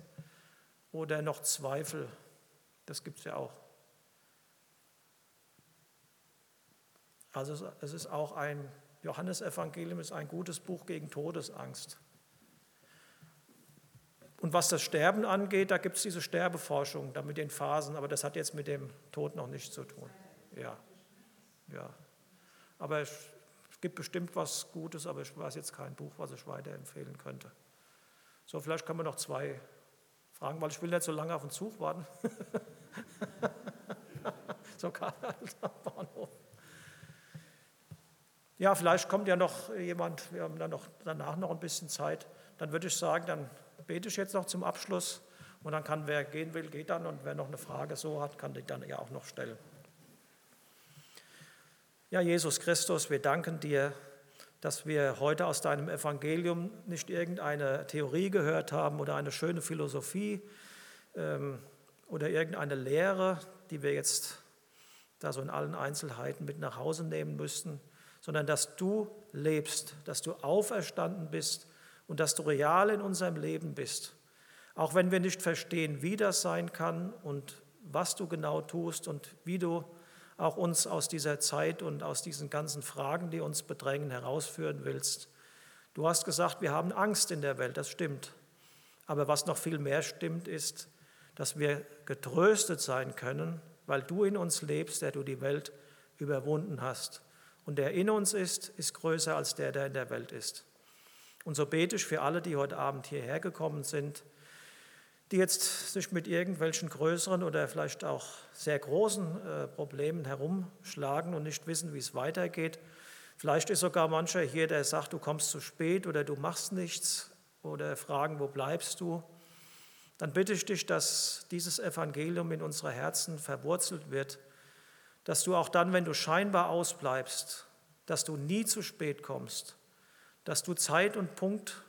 oder noch Zweifel. Das gibt es ja auch. Also es ist auch ein Johannesevangelium, ist ein gutes Buch gegen Todesangst. Und was das Sterben angeht, da gibt es diese Sterbeforschung, da mit den Phasen, aber das hat jetzt mit dem Tod noch nichts zu tun. Ja, ja. Aber es gibt bestimmt was Gutes, aber ich weiß jetzt kein Buch, was ich weiterempfehlen könnte. So, vielleicht können wir noch zwei fragen, weil ich will nicht so lange auf den Zug warten. so Karl Bahnhof. Ja, vielleicht kommt ja noch jemand, wir haben dann noch, danach noch ein bisschen Zeit. Dann würde ich sagen, dann bete ich jetzt noch zum Abschluss und dann kann, wer gehen will, geht dann und wer noch eine Frage so hat, kann die dann ja auch noch stellen. Ja, Jesus Christus, wir danken dir, dass wir heute aus deinem Evangelium nicht irgendeine Theorie gehört haben oder eine schöne Philosophie ähm, oder irgendeine Lehre, die wir jetzt da so in allen Einzelheiten mit nach Hause nehmen müssten, sondern dass du lebst, dass du auferstanden bist und dass du real in unserem Leben bist. Auch wenn wir nicht verstehen, wie das sein kann und was du genau tust und wie du auch uns aus dieser Zeit und aus diesen ganzen Fragen, die uns bedrängen, herausführen willst. Du hast gesagt, wir haben Angst in der Welt, das stimmt. Aber was noch viel mehr stimmt, ist, dass wir getröstet sein können, weil du in uns lebst, der du die Welt überwunden hast. Und der in uns ist, ist größer als der, der in der Welt ist. Und so bete ich für alle, die heute Abend hierher gekommen sind, die jetzt sich mit irgendwelchen größeren oder vielleicht auch sehr großen äh, Problemen herumschlagen und nicht wissen, wie es weitergeht. Vielleicht ist sogar mancher hier, der sagt, du kommst zu spät oder du machst nichts oder fragen, wo bleibst du? Dann bitte ich dich, dass dieses Evangelium in unsere Herzen verwurzelt wird, dass du auch dann, wenn du scheinbar ausbleibst, dass du nie zu spät kommst, dass du Zeit und Punkt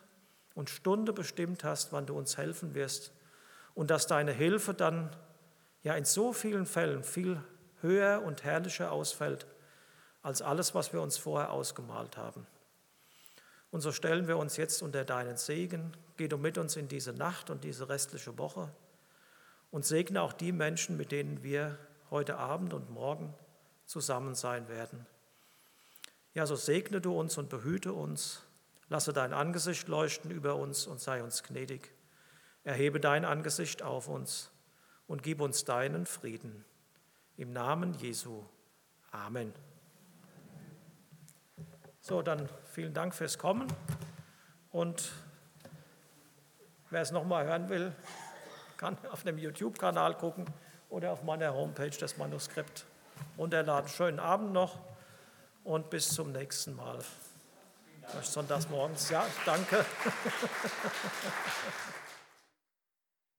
und Stunde bestimmt hast, wann du uns helfen wirst und dass deine Hilfe dann ja in so vielen Fällen viel höher und herrlicher ausfällt als alles, was wir uns vorher ausgemalt haben. Und so stellen wir uns jetzt unter deinen Segen. Geh du mit uns in diese Nacht und diese restliche Woche und segne auch die Menschen, mit denen wir heute Abend und morgen zusammen sein werden. Ja, so segne du uns und behüte uns Lasse dein Angesicht leuchten über uns und sei uns gnädig. Erhebe dein Angesicht auf uns und gib uns deinen Frieden. Im Namen Jesu. Amen. So, dann vielen Dank fürs Kommen und wer es nochmal hören will, kann auf dem YouTube-Kanal gucken oder auf meiner Homepage das Manuskript runterladen. Schönen Abend noch und bis zum nächsten Mal. Sonntagsmorgens. Ja, danke.